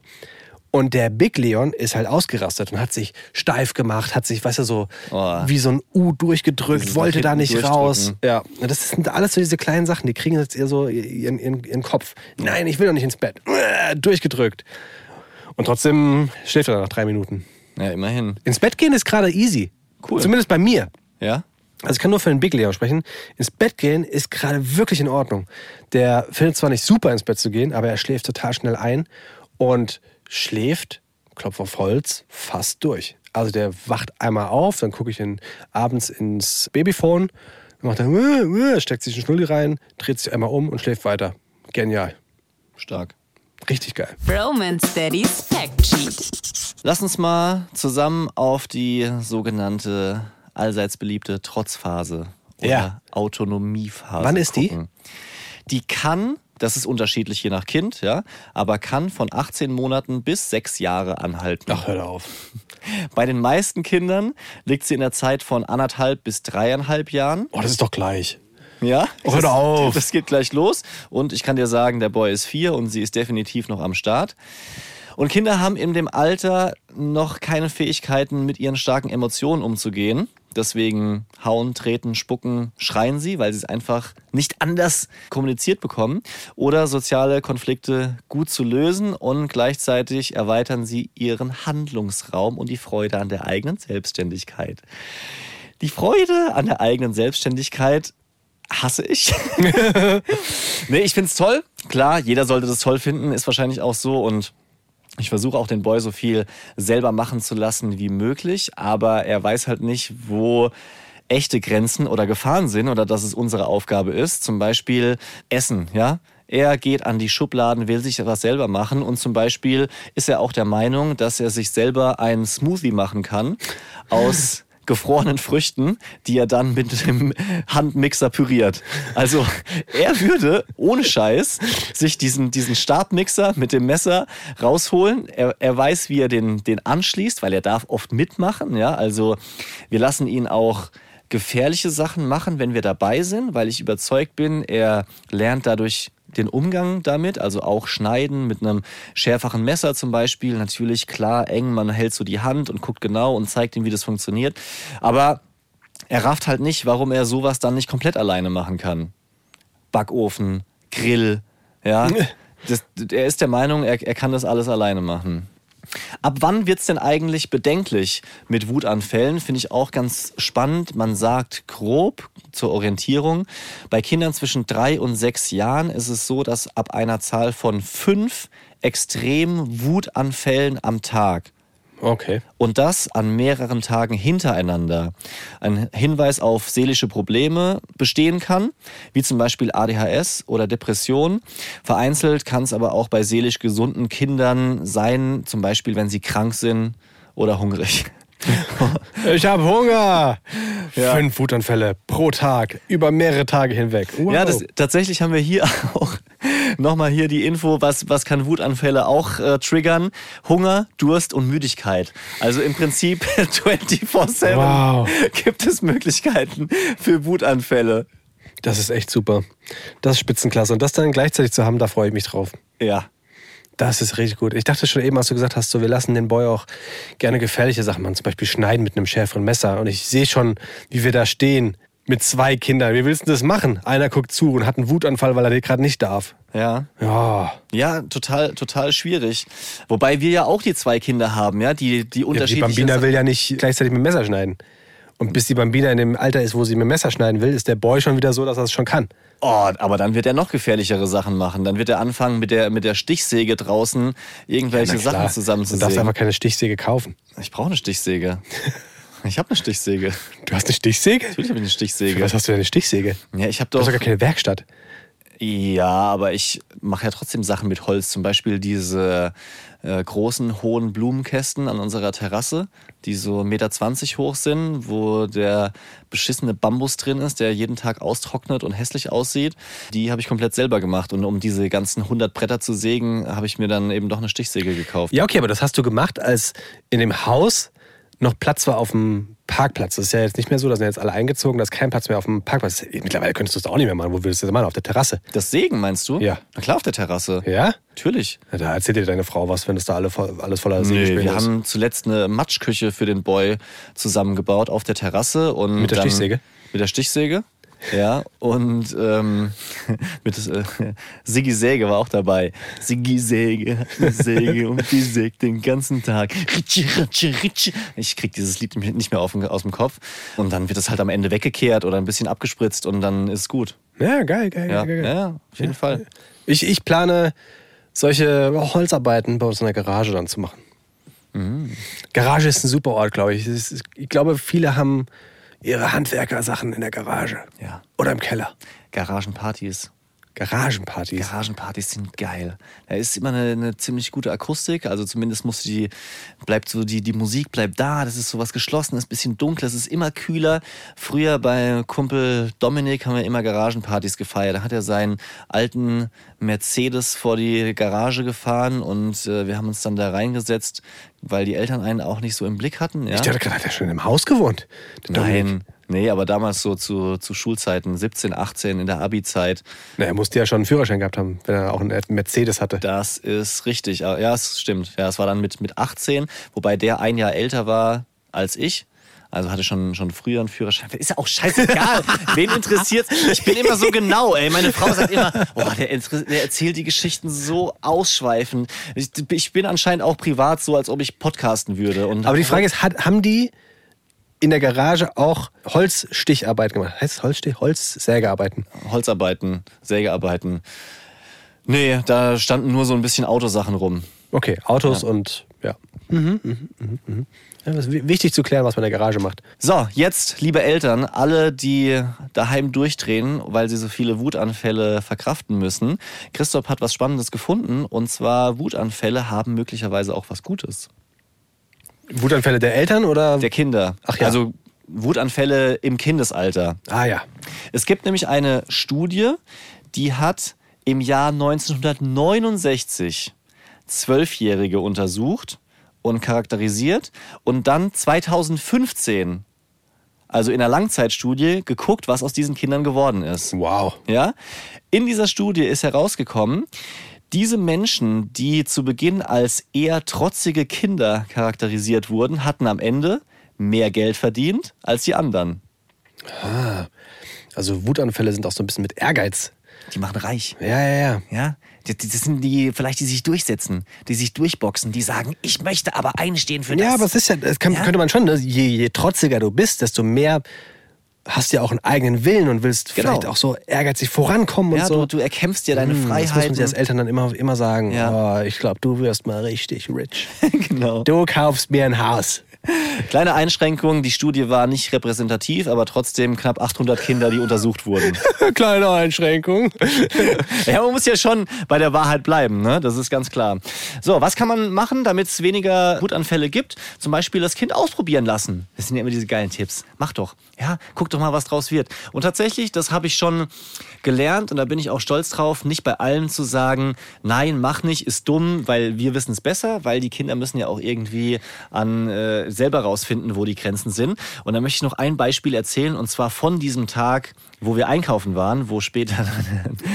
Und der Big Leon ist halt ausgerastet und hat sich steif gemacht, hat sich, weißt du, so
Oh.
wie so ein U durchgedrückt, wollte da nicht raus. Ja, und das sind alles so diese kleinen Sachen, die kriegen jetzt eher so ihren, ihren, ihren Kopf. Nein, ich will doch nicht ins Bett. Durchgedrückt. Und trotzdem schläft er nach drei Minuten.
Ja, immerhin.
Ins Bett gehen ist gerade easy.
Cool.
Zumindest bei mir.
Ja?
Also ich kann nur für den Big Leon sprechen. Ins Bett gehen ist gerade wirklich in Ordnung. Der findet zwar nicht super ins Bett zu gehen, aber er schläft total schnell ein und schläft, Klopf auf Holz, fast durch. Also der wacht einmal auf, dann gucke ich ihn abends ins Babyphone, dann macht er, "Wuh, wuh", steckt sich einen Schnulli rein, dreht sich einmal um und schläft weiter. Genial.
Stark.
Richtig geil.
Romance Daddy's Fact Sheet.
Lass uns mal zusammen auf die sogenannte allseits beliebte Trotzphase oder
Ja.
Autonomiephase
Wann ist die?
gucken. Die kann, das ist unterschiedlich je nach Kind, ja, aber kann von 18 Monaten bis sechs Jahre anhalten.
Ach, hör auf.
Bei den meisten Kindern liegt sie in der Zeit von anderthalb bis dreieinhalb Jahren.
Oh, das ist doch gleich.
Ja,
hör doch auf.
Das geht gleich los. Und ich kann dir sagen, der Boy ist vier und sie ist definitiv noch am Start. Und Kinder haben in dem Alter noch keine Fähigkeiten, mit ihren starken Emotionen umzugehen. Deswegen hauen, treten, spucken, schreien sie, weil sie es einfach nicht anders kommuniziert bekommen. Oder soziale Konflikte gut zu lösen und gleichzeitig erweitern sie ihren Handlungsraum und die Freude an der eigenen Selbstständigkeit. Die Freude an der eigenen Selbstständigkeit hasse ich. nee, ich find's toll. Klar, jeder sollte das toll finden, ist wahrscheinlich auch so und ich versuche auch den Boy so viel selber machen zu lassen wie möglich, aber er weiß halt nicht, wo echte Grenzen oder Gefahren sind oder dass es unsere Aufgabe ist. Zum Beispiel Essen, ja. Er geht an die Schubladen, will sich was selber machen und zum Beispiel ist er auch der Meinung, dass er sich selber einen Smoothie machen kann aus gefrorenen Früchten, die er dann mit dem Handmixer püriert. Also er würde ohne Scheiß sich diesen, diesen Stabmixer mit dem Messer rausholen. Er, er weiß, wie er den, den anschließt, weil er darf oft mitmachen. Ja? Also wir lassen ihn auch gefährliche Sachen machen, wenn wir dabei sind, weil ich überzeugt bin, er lernt dadurch den Umgang damit, also auch schneiden mit einem schärferen Messer zum Beispiel. Natürlich klar, eng, man hält so die Hand und guckt genau und zeigt ihm, wie das funktioniert. Aber er rafft halt nicht, warum er sowas dann nicht komplett alleine machen kann. Backofen, Grill, ja. Das, er ist der Meinung, er, er kann das alles alleine machen. Ab wann wird es denn eigentlich bedenklich mit Wutanfällen? Finde ich auch ganz spannend. Man sagt grob zur Orientierung, bei Kindern zwischen drei und sechs Jahren ist es so, dass ab einer Zahl von fünf extremen Wutanfällen am Tag
Okay.
und das an mehreren Tagen hintereinander ein Hinweis auf seelische Probleme bestehen kann, wie zum Beispiel ADHS oder Depression. Vereinzelt kann es aber auch bei seelisch gesunden Kindern sein, zum Beispiel wenn sie krank sind oder hungrig.
Ich habe Hunger. Fünf Wutanfälle pro Tag, über mehrere Tage hinweg. Wow.
Ja, das, tatsächlich haben wir hier auch nochmal hier die Info, was, was kann Wutanfälle auch äh, triggern? Hunger, Durst und Müdigkeit. Also im Prinzip 24-7
Wow.
gibt es Möglichkeiten für Wutanfälle.
Das ist echt super. Das ist Spitzenklasse. Und das dann gleichzeitig zu haben, da freue ich mich drauf.
Ja.
Das ist richtig gut. Ich dachte schon eben, als du gesagt hast, so, wir lassen den Boy auch gerne gefährliche Sachen machen, zum Beispiel schneiden mit einem schärferen Messer. Und ich sehe schon, wie wir da stehen mit zwei Kindern. Wie willst du das machen? Einer guckt zu und hat einen Wutanfall, weil er gerade nicht darf.
Ja.
Ja.
Ja, total, total schwierig. Wobei wir ja auch die zwei Kinder haben, ja, die, die
ja die
unterschiedlich
Bambina will ja nicht gleichzeitig mit dem Messer schneiden. Und bis die Bambina in dem Alter ist, wo sie mit dem Messer schneiden will, ist der Boy schon wieder so, dass er es schon kann.
Oh, aber dann wird er noch gefährlichere Sachen machen. Dann wird er anfangen, mit der, mit der Stichsäge draußen irgendwelche
klar.
Sachen
Du darfst
zusammenzusägen.
einfach keine Stichsäge kaufen.
Ich brauche eine Stichsäge. Ich habe eine Stichsäge.
Du hast eine Stichsäge?
Natürlich habe ich eine
Für
Stichsäge.
was hast du denn eine Stichsäge?
Ja, ich habe
Du
doch.
hast doch gar keine Werkstatt.
Ja, aber ich mache ja trotzdem Sachen mit Holz. Zum Beispiel diese äh, großen, hohen Blumenkästen an unserer Terrasse, die so 1,20 Meter hoch sind, wo der beschissene Bambus drin ist, der jeden Tag austrocknet und hässlich aussieht. Die habe ich komplett selber gemacht. Und um diese ganzen 100 Bretter zu sägen, habe ich mir dann eben doch eine Stichsäge gekauft.
Ja, okay, aber das hast du gemacht, als in dem Haus noch Platz war auf dem Parkplatz. Das ist ja jetzt nicht mehr so, da sind jetzt alle eingezogen, da ist kein Platz mehr auf dem Parkplatz. Mittlerweile könntest du es auch nicht mehr machen. Wo würdest du das machen? Auf der Terrasse.
Das Sägen meinst du?
Ja.
Na klar, auf der Terrasse.
Ja?
Natürlich.
ja da erzählt dir deine Frau was, wenn es da alle alles voller
Nee,
Sägespäne
wir
ist.
haben zuletzt eine Matschküche für den Boy zusammengebaut auf der Terrasse. Und
Mit der Stichsäge?
Mit der Stichsäge, ja. Und ähm, mit äh, Siggi Säge war auch dabei. Siggi Säge Säge und die sägt den ganzen Tag. Ich krieg dieses Lied nicht mehr auf, aus dem Kopf. Und dann wird es halt am Ende weggekehrt oder ein bisschen abgespritzt und dann ist gut.
Ja, geil, geil,
Ja,
geil, geil.
ja, auf jeden Fall.
Ich, ich plane, solche Holzarbeiten bei uns in der Garage dann zu machen.
Mhm.
Garage ist ein super Ort, glaube ich. Es ich glaube, viele haben ihre Handwerkersachen in der Garage.
Ja.
Oder im Keller.
Garagenpartys.
Garagenpartys.
Garagenpartys sind geil. Da ist immer eine, eine ziemlich gute Akustik. Also zumindest muss die, bleibt so die, die Musik bleibt da. Das ist so was Geschlossenes, bisschen dunkel. Es ist immer kühler. Früher bei Kumpel Dominik haben wir immer Garagenpartys gefeiert. Da hat er seinen alten Mercedes vor die Garage gefahren und äh, wir haben uns dann da reingesetzt, weil die Eltern einen auch nicht so im Blick hatten. Ja?
Ich dachte gerade, hat er schon im Haus gewohnt.
Nein, nee, aber damals so zu, zu Schulzeiten, 17, 18, in der Abi-Zeit.
Na, er musste ja schon einen Führerschein gehabt haben, wenn er auch einen Mercedes hatte.
Das ist richtig. Ah, Ja, es stimmt. Ja, es war dann mit, mit 18, wobei der ein Jahr älter war als ich. Also hatte schon, schon früher einen Führerschein. Ist ja auch scheißegal. Wen interessiert Ich bin immer so genau, ey. Meine Frau sagt immer, oh, der, der erzählt die Geschichten so ausschweifend. Ich, ich bin anscheinend auch privat so, als ob ich podcasten würde. Und
Aber die Frage ist, hat, haben die in der Garage auch Holzsticharbeit gemacht? Heißt Holzstich? Holzsägearbeiten?
Holzarbeiten, Sägearbeiten. Nee, da standen nur so ein bisschen Autosachen rum.
Okay, Autos und ja. Mhm, mhm, mhm, mhm. ja. Ist wi- wichtig zu klären, was man in der Garage macht.
So, jetzt, liebe Eltern, alle, die daheim durchdrehen, weil sie so viele Wutanfälle verkraften müssen. Christoph hat was Spannendes gefunden und zwar Wutanfälle haben möglicherweise auch was Gutes.
Wutanfälle der Eltern oder?
Der Kinder.
Ach ja.
Also Wutanfälle im Kindesalter.
ah ja.
Es gibt nämlich eine Studie, die hat im Jahr 1969 Zwölfjährige untersucht und charakterisiert und dann 2015, also in einer Langzeitstudie, geguckt, was aus diesen Kindern geworden ist.
Wow.
Ja? In dieser Studie ist herausgekommen, diese Menschen, die zu Beginn als eher trotzige Kinder charakterisiert wurden, hatten am Ende mehr Geld verdient als die anderen.
Also Wutanfälle sind auch so ein bisschen mit Ehrgeiz.
Die machen reich.
Ja, ja, ja.
Ja, das das sind die, vielleicht die sich durchsetzen, die sich durchboxen, die sagen, ich möchte aber einstehen für das.
Ja, aber es ist ja, das kann,
Ja.
könnte man schon, ne? je, je trotziger du bist, desto mehr hast ja auch einen eigenen Willen und willst
Genau.
vielleicht auch so ehrgeizig vorankommen und
ja,
so.
du, du erkämpfst dir deine
Hm, Das muss man
Freiheiten.
sich als Eltern dann immer, immer sagen.
Ja.
Oh, ich glaube, du wirst mal richtig rich.
genau.
Du kaufst mir ein Haus.
Kleine Einschränkung, die Studie war nicht repräsentativ, aber trotzdem knapp 800 Kinder, die untersucht wurden.
Kleine Einschränkung.
Ja, man muss ja schon bei der Wahrheit bleiben, ne? Das ist ganz klar. So, was kann man machen, damit es weniger Wutanfälle gibt? Zum Beispiel das Kind ausprobieren lassen. Das sind ja immer diese geilen Tipps. Mach doch. Ja, guck doch mal, was draus wird. Und tatsächlich, das habe ich schon gelernt und da bin ich auch stolz drauf, nicht bei allen zu sagen, nein, mach nicht, ist dumm, weil wir wissen es besser, weil die Kinder müssen ja auch irgendwie an äh, selber rausfinden, wo die Grenzen sind. Und da möchte ich noch ein Beispiel erzählen und zwar von diesem Tag, wo wir einkaufen waren, wo später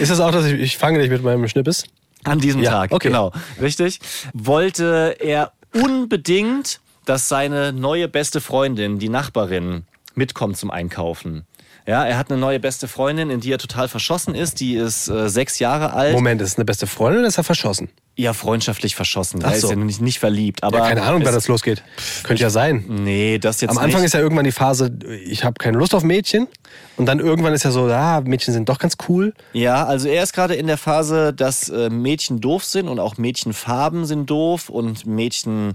Ist das auch, dass ich, ich fange nicht mit meinem Schnippes?
an diesem
Ja,
Tag,
okay.
genau, richtig, wollte er unbedingt, dass seine neue beste Freundin, die Nachbarin, mitkommt zum Einkaufen. Ja, er hat eine neue beste Freundin, in die er total verschossen ist. Die ist äh, sechs Jahre alt.
Moment, ist es eine beste Freundin oder ist er verschossen?
Ja, freundschaftlich verschossen. Er
so.
ist ja nicht, nicht verliebt. Aber
Ja, keine Ahnung, wann das losgeht. Könnte ja sein.
Nee, das jetzt
Am Anfang
nicht.
ist ja irgendwann die Phase, ich habe keine Lust auf Mädchen. Und dann irgendwann ist ja so, ah, Mädchen sind doch ganz cool.
Ja, also er ist gerade in der Phase, dass äh, Mädchen doof sind und auch Mädchenfarben sind doof und Mädchen.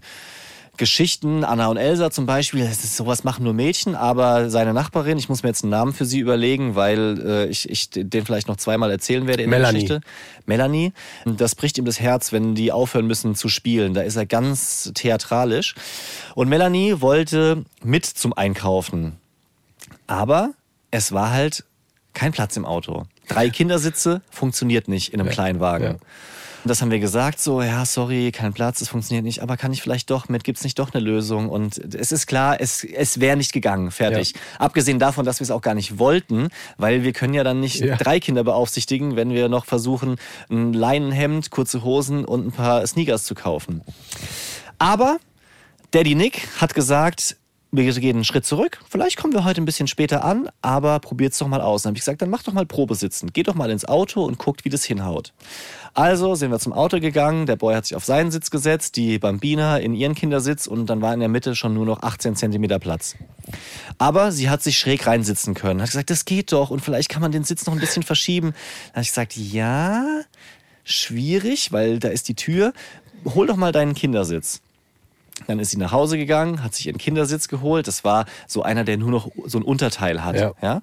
Geschichten, Anna und Elsa zum Beispiel, das ist, sowas machen nur Mädchen, aber seine Nachbarin, ich muss mir jetzt einen Namen für sie überlegen, weil äh, ich, ich den vielleicht noch zweimal erzählen werde in
Melanie.
der Geschichte. Melanie, das bricht ihm das Herz, wenn die aufhören müssen zu spielen. Da ist er ganz theatralisch. Und Melanie wollte mit zum Einkaufen. Aber es war halt kein Platz im Auto. Drei Kindersitze funktioniert nicht in einem Kleinwagen.
ja.
Und das haben wir gesagt, so, ja, sorry, kein Platz, es funktioniert nicht, aber kann ich vielleicht doch mit, gibt's nicht doch eine Lösung? Und es ist klar, es, es wäre nicht gegangen, fertig. Abgesehen davon, dass wir es auch gar nicht wollten, weil wir können ja dann nicht
Ja.
drei Kinder beaufsichtigen, wenn wir noch versuchen, ein Leinenhemd, kurze Hosen und ein paar Sneakers zu kaufen. Aber Daddy Nick hat gesagt, wir gehen einen Schritt zurück. Vielleicht kommen wir heute ein bisschen später an, aber probiert's doch mal aus. Dann habe ich gesagt, dann mach doch mal Probesitzen. Geht doch mal ins Auto und guckt, wie das hinhaut. Also sind wir zum Auto gegangen. Der Boy hat sich auf seinen Sitz gesetzt, die Bambina in ihren Kindersitz und dann war in der Mitte schon nur noch 18 Zentimeter Platz. Aber sie hat sich schräg reinsitzen können. Hat gesagt, das geht doch und vielleicht kann man den Sitz noch ein bisschen verschieben. Dann habe ich gesagt, ja, schwierig, weil da ist die Tür. Hol doch mal deinen Kindersitz. Dann ist sie nach Hause gegangen, hat sich ihren Kindersitz geholt. Das war so einer, der nur noch so ein Unterteil hat.
Ja.
Ja.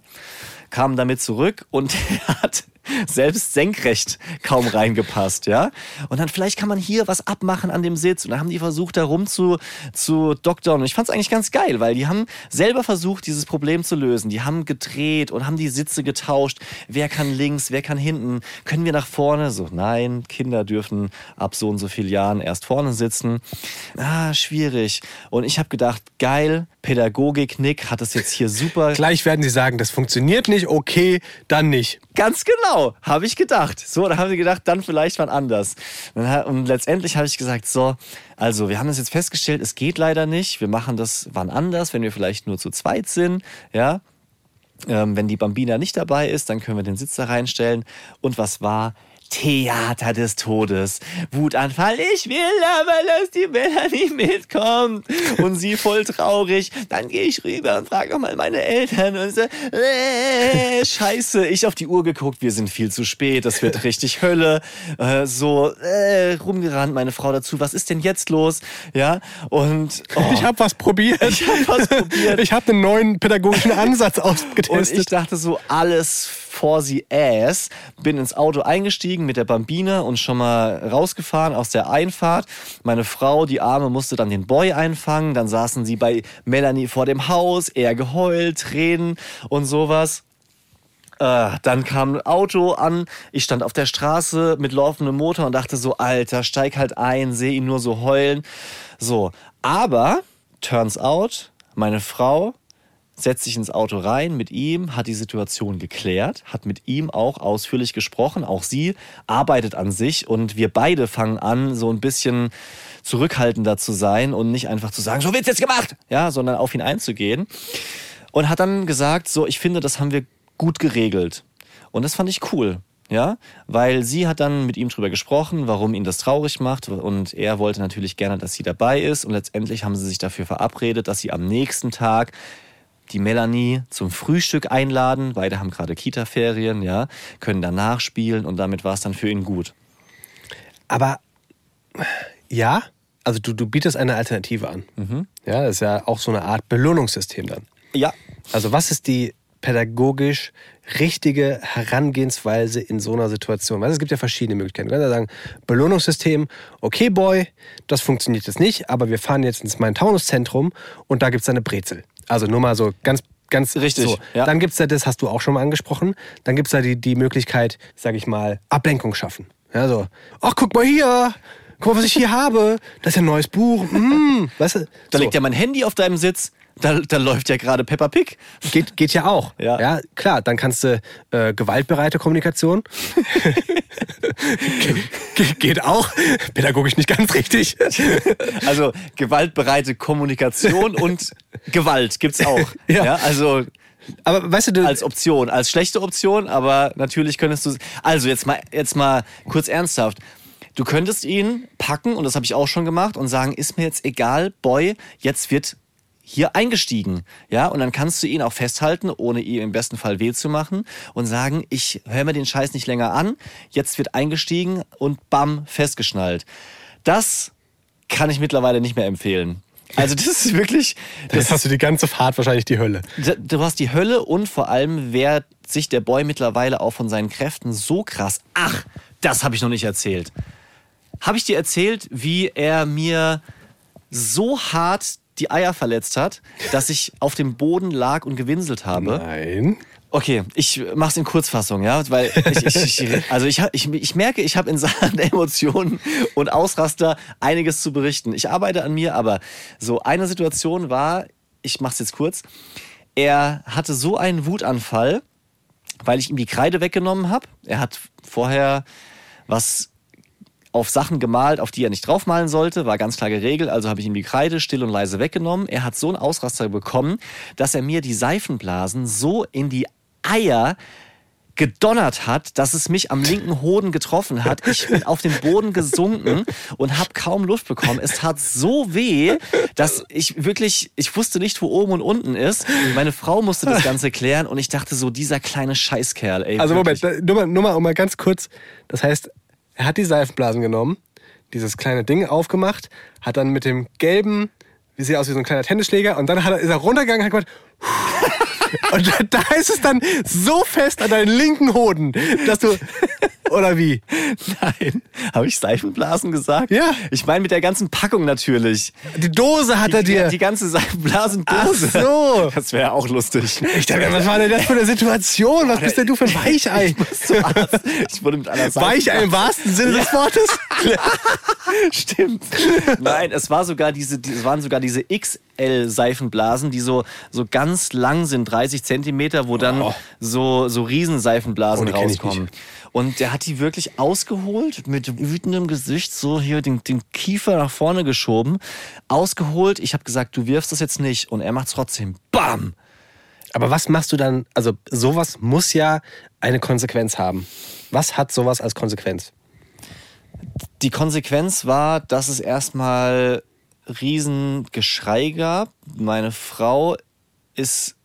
Kam damit zurück und er hat selbst senkrecht kaum reingepasst, ja. Und dann vielleicht kann man hier was abmachen an dem Sitz. Und dann haben die versucht, da rum zu, zu doktern. Und ich fand es eigentlich ganz geil, weil die haben selber versucht, dieses Problem zu lösen. Die haben gedreht und haben die Sitze getauscht. Wer kann links, wer kann hinten? Können wir nach vorne? So, nein, Kinder dürfen ab so und so vielen Jahren erst vorne sitzen. Ah, schwierig. Und ich habe gedacht, geil, Pädagogik, Nick hat es jetzt hier super
Gleich werden sie sagen, das funktioniert nicht okay, dann nicht.
Ganz genau, habe ich gedacht. So, da haben sie gedacht, dann vielleicht wann anders. Und letztendlich habe ich gesagt, so, also wir haben das jetzt festgestellt, es geht leider nicht. Wir machen das wann anders, wenn wir vielleicht nur zu zweit sind, ja. Ähm, wenn die Bambina nicht dabei ist, dann können wir den Sitz da reinstellen. Und was war? Theater des Todes. Wutanfall. Ich will aber, dass die Melanie mitkommt. Und sie voll traurig. Dann gehe ich rüber und frage mal meine Eltern. Und so, äh, scheiße. Ich auf die Uhr geguckt. Wir sind viel zu spät. Das wird richtig Hölle. Äh, so äh, rumgerannt. Meine Frau dazu. Was ist denn jetzt los? Ja. Und oh,
Ich habe was probiert.
Ich hab was probiert.
Ich habe einen neuen pädagogischen Ansatz
Und ich
ausgetestet.
dachte so, alles for the ass. Bin ins Auto eingestiegen mit der Bambine und schon mal rausgefahren aus der Einfahrt. Meine Frau, die Arme, musste dann den Boy einfangen. Dann saßen sie bei Melanie vor dem Haus, er geheult, Tränen und sowas. Äh, dann kam ein Auto an, ich stand auf der Straße mit laufendem Motor und dachte so, Alter, steig halt ein, sehe ihn nur so heulen. So, aber, turns out, meine Frau setzt sich ins Auto rein mit ihm, hat die Situation geklärt, hat mit ihm auch ausführlich gesprochen. Auch sie arbeitet an sich und wir beide fangen an, so ein bisschen zurückhaltender zu sein und nicht einfach zu sagen, so wird's jetzt gemacht, ja, sondern auf ihn einzugehen. Und hat dann gesagt, so, ich finde, das haben wir gut geregelt. Und das fand ich cool. Ja, weil sie hat dann mit ihm drüber gesprochen, warum ihn das traurig macht und er wollte natürlich gerne, dass sie dabei ist und letztendlich haben sie sich dafür verabredet, dass sie am nächsten Tag die Melanie zum Frühstück einladen. Beide haben gerade Kita-Ferien, ja, können danach spielen und damit war es dann für ihn gut.
Aber ja, also du, du bietest eine Alternative an. Ja, das ist ja auch so eine Art Belohnungssystem dann.
Ja,
Also was ist die pädagogisch richtige Herangehensweise in so einer Situation? Weil es gibt ja verschiedene Möglichkeiten. Du kannst ja sagen, Belohnungssystem, okay Boy, das funktioniert jetzt nicht, aber wir fahren jetzt ins Main-Taunus-Zentrum und da gibt es eine Brezel. Also nur mal so ganz Ganz
Richtig,
So.
ja.
Dann gibt es ja, das hast du auch schon mal angesprochen, dann gibt es ja die, die Möglichkeit, sag ich mal, Ablenkung schaffen. Ja, so, ach, guck mal hier, guck mal, was ich hier habe. Das ist ja ein neues Buch. Mm, weißt du?
da
so.
liegt ja mein Handy auf deinem Sitz, da, da läuft ja gerade Peppa Pig.
Geht, geht ja auch.
Ja.
ja klar, dann kannst du äh, gewaltbereite Kommunikation. Ge ge geht auch. Pädagogisch nicht ganz richtig.
Also gewaltbereite Kommunikation und Gewalt gibt's auch.
Ja.
also
Aber weißt du, du
als Option, als schlechte Option, aber natürlich könntest du. Also jetzt mal, jetzt mal kurz ernsthaft. Du könntest ihn packen, und das habe ich auch schon gemacht, und sagen, ist mir jetzt egal, Boy, jetzt wird hier eingestiegen. Ja, und dann kannst du ihn auch festhalten, ohne ihm im besten Fall weh zu machen und sagen, ich höre mir den Scheiß nicht länger an, jetzt wird eingestiegen und bam, festgeschnallt. Das kann ich mittlerweile nicht mehr empfehlen. Also das ist wirklich,
das hast du die ganze Fahrt wahrscheinlich die Hölle.
D- Du hast die Hölle und vor allem wehrt sich der Boy mittlerweile auch von seinen Kräften so krass. Ach, das habe ich noch nicht erzählt. Habe ich dir erzählt, wie er mir so hart die Eier verletzt hat, dass ich auf dem Boden lag und gewinselt habe?
Nein.
Okay, ich mach's in Kurzfassung, ja, weil ich, ich, ich also ich, ich, ich merke, ich habe in Sachen Emotionen und Ausraster einiges zu berichten. Ich arbeite an mir, aber so eine Situation war, ich mach's jetzt kurz. Er hatte so einen Wutanfall, weil ich ihm die Kreide weggenommen habe. Er hat vorher was auf Sachen gemalt, auf die er nicht draufmalen sollte, war ganz klar geregelt, also habe ich ihm die Kreide still und leise weggenommen. Er hat so einen Ausraster bekommen, dass er mir die Seifenblasen so in die Eier gedonnert hat, dass es mich am linken Hoden getroffen hat. Ich bin auf den Boden gesunken und habe kaum Luft bekommen. Es tat so weh, dass ich wirklich, ich wusste nicht, wo oben und unten ist. Meine Frau musste das Ganze klären und ich dachte so, dieser kleine Scheißkerl, ey.
Also
wirklich.
Moment, nur mal, nur mal, um mal ganz kurz. Das heißt, er hat die Seifenblasen genommen, dieses kleine Ding aufgemacht, hat dann mit dem gelben, wie sieht aus wie so ein kleiner Tennisschläger, und dann hat er, ist er runtergegangen und hat gemacht. Und da- ist es dann so fest an deinen linken Hoden, dass du. Oder wie?
Nein. Habe ich Seifenblasen gesagt?
Ja.
Ich meine mit der ganzen Packung natürlich.
Die Dose hat er
Die,
dir.
die ganze Seifenblasendose.
Ach so.
Das wäre auch lustig.
Ich dachte, was war denn das für eine Situation? Was bist denn du für ein Weichei?
Arzt. Ich wurde mit einer
Weichei im wahrsten Sinne des Wortes?
Stimmt. Nein, es war sogar diese, die- es waren sogar diese XL-Seifenblasen, die so, so ganz lang lang sind, 30 Zentimeter, wo dann
Oh.
so, so Riesenseifenblasen
Oh,
rauskommen. Und der hat die wirklich ausgeholt, mit wütendem Gesicht so hier den, den Kiefer nach vorne geschoben, ausgeholt. Ich habe gesagt, du wirfst das jetzt nicht. Und er macht trotzdem. Bam!
Aber was machst du dann? Also sowas muss ja eine Konsequenz haben. Was hat sowas als Konsequenz?
Die Konsequenz war, dass es erstmal riesen Geschrei gab. Meine Frau ist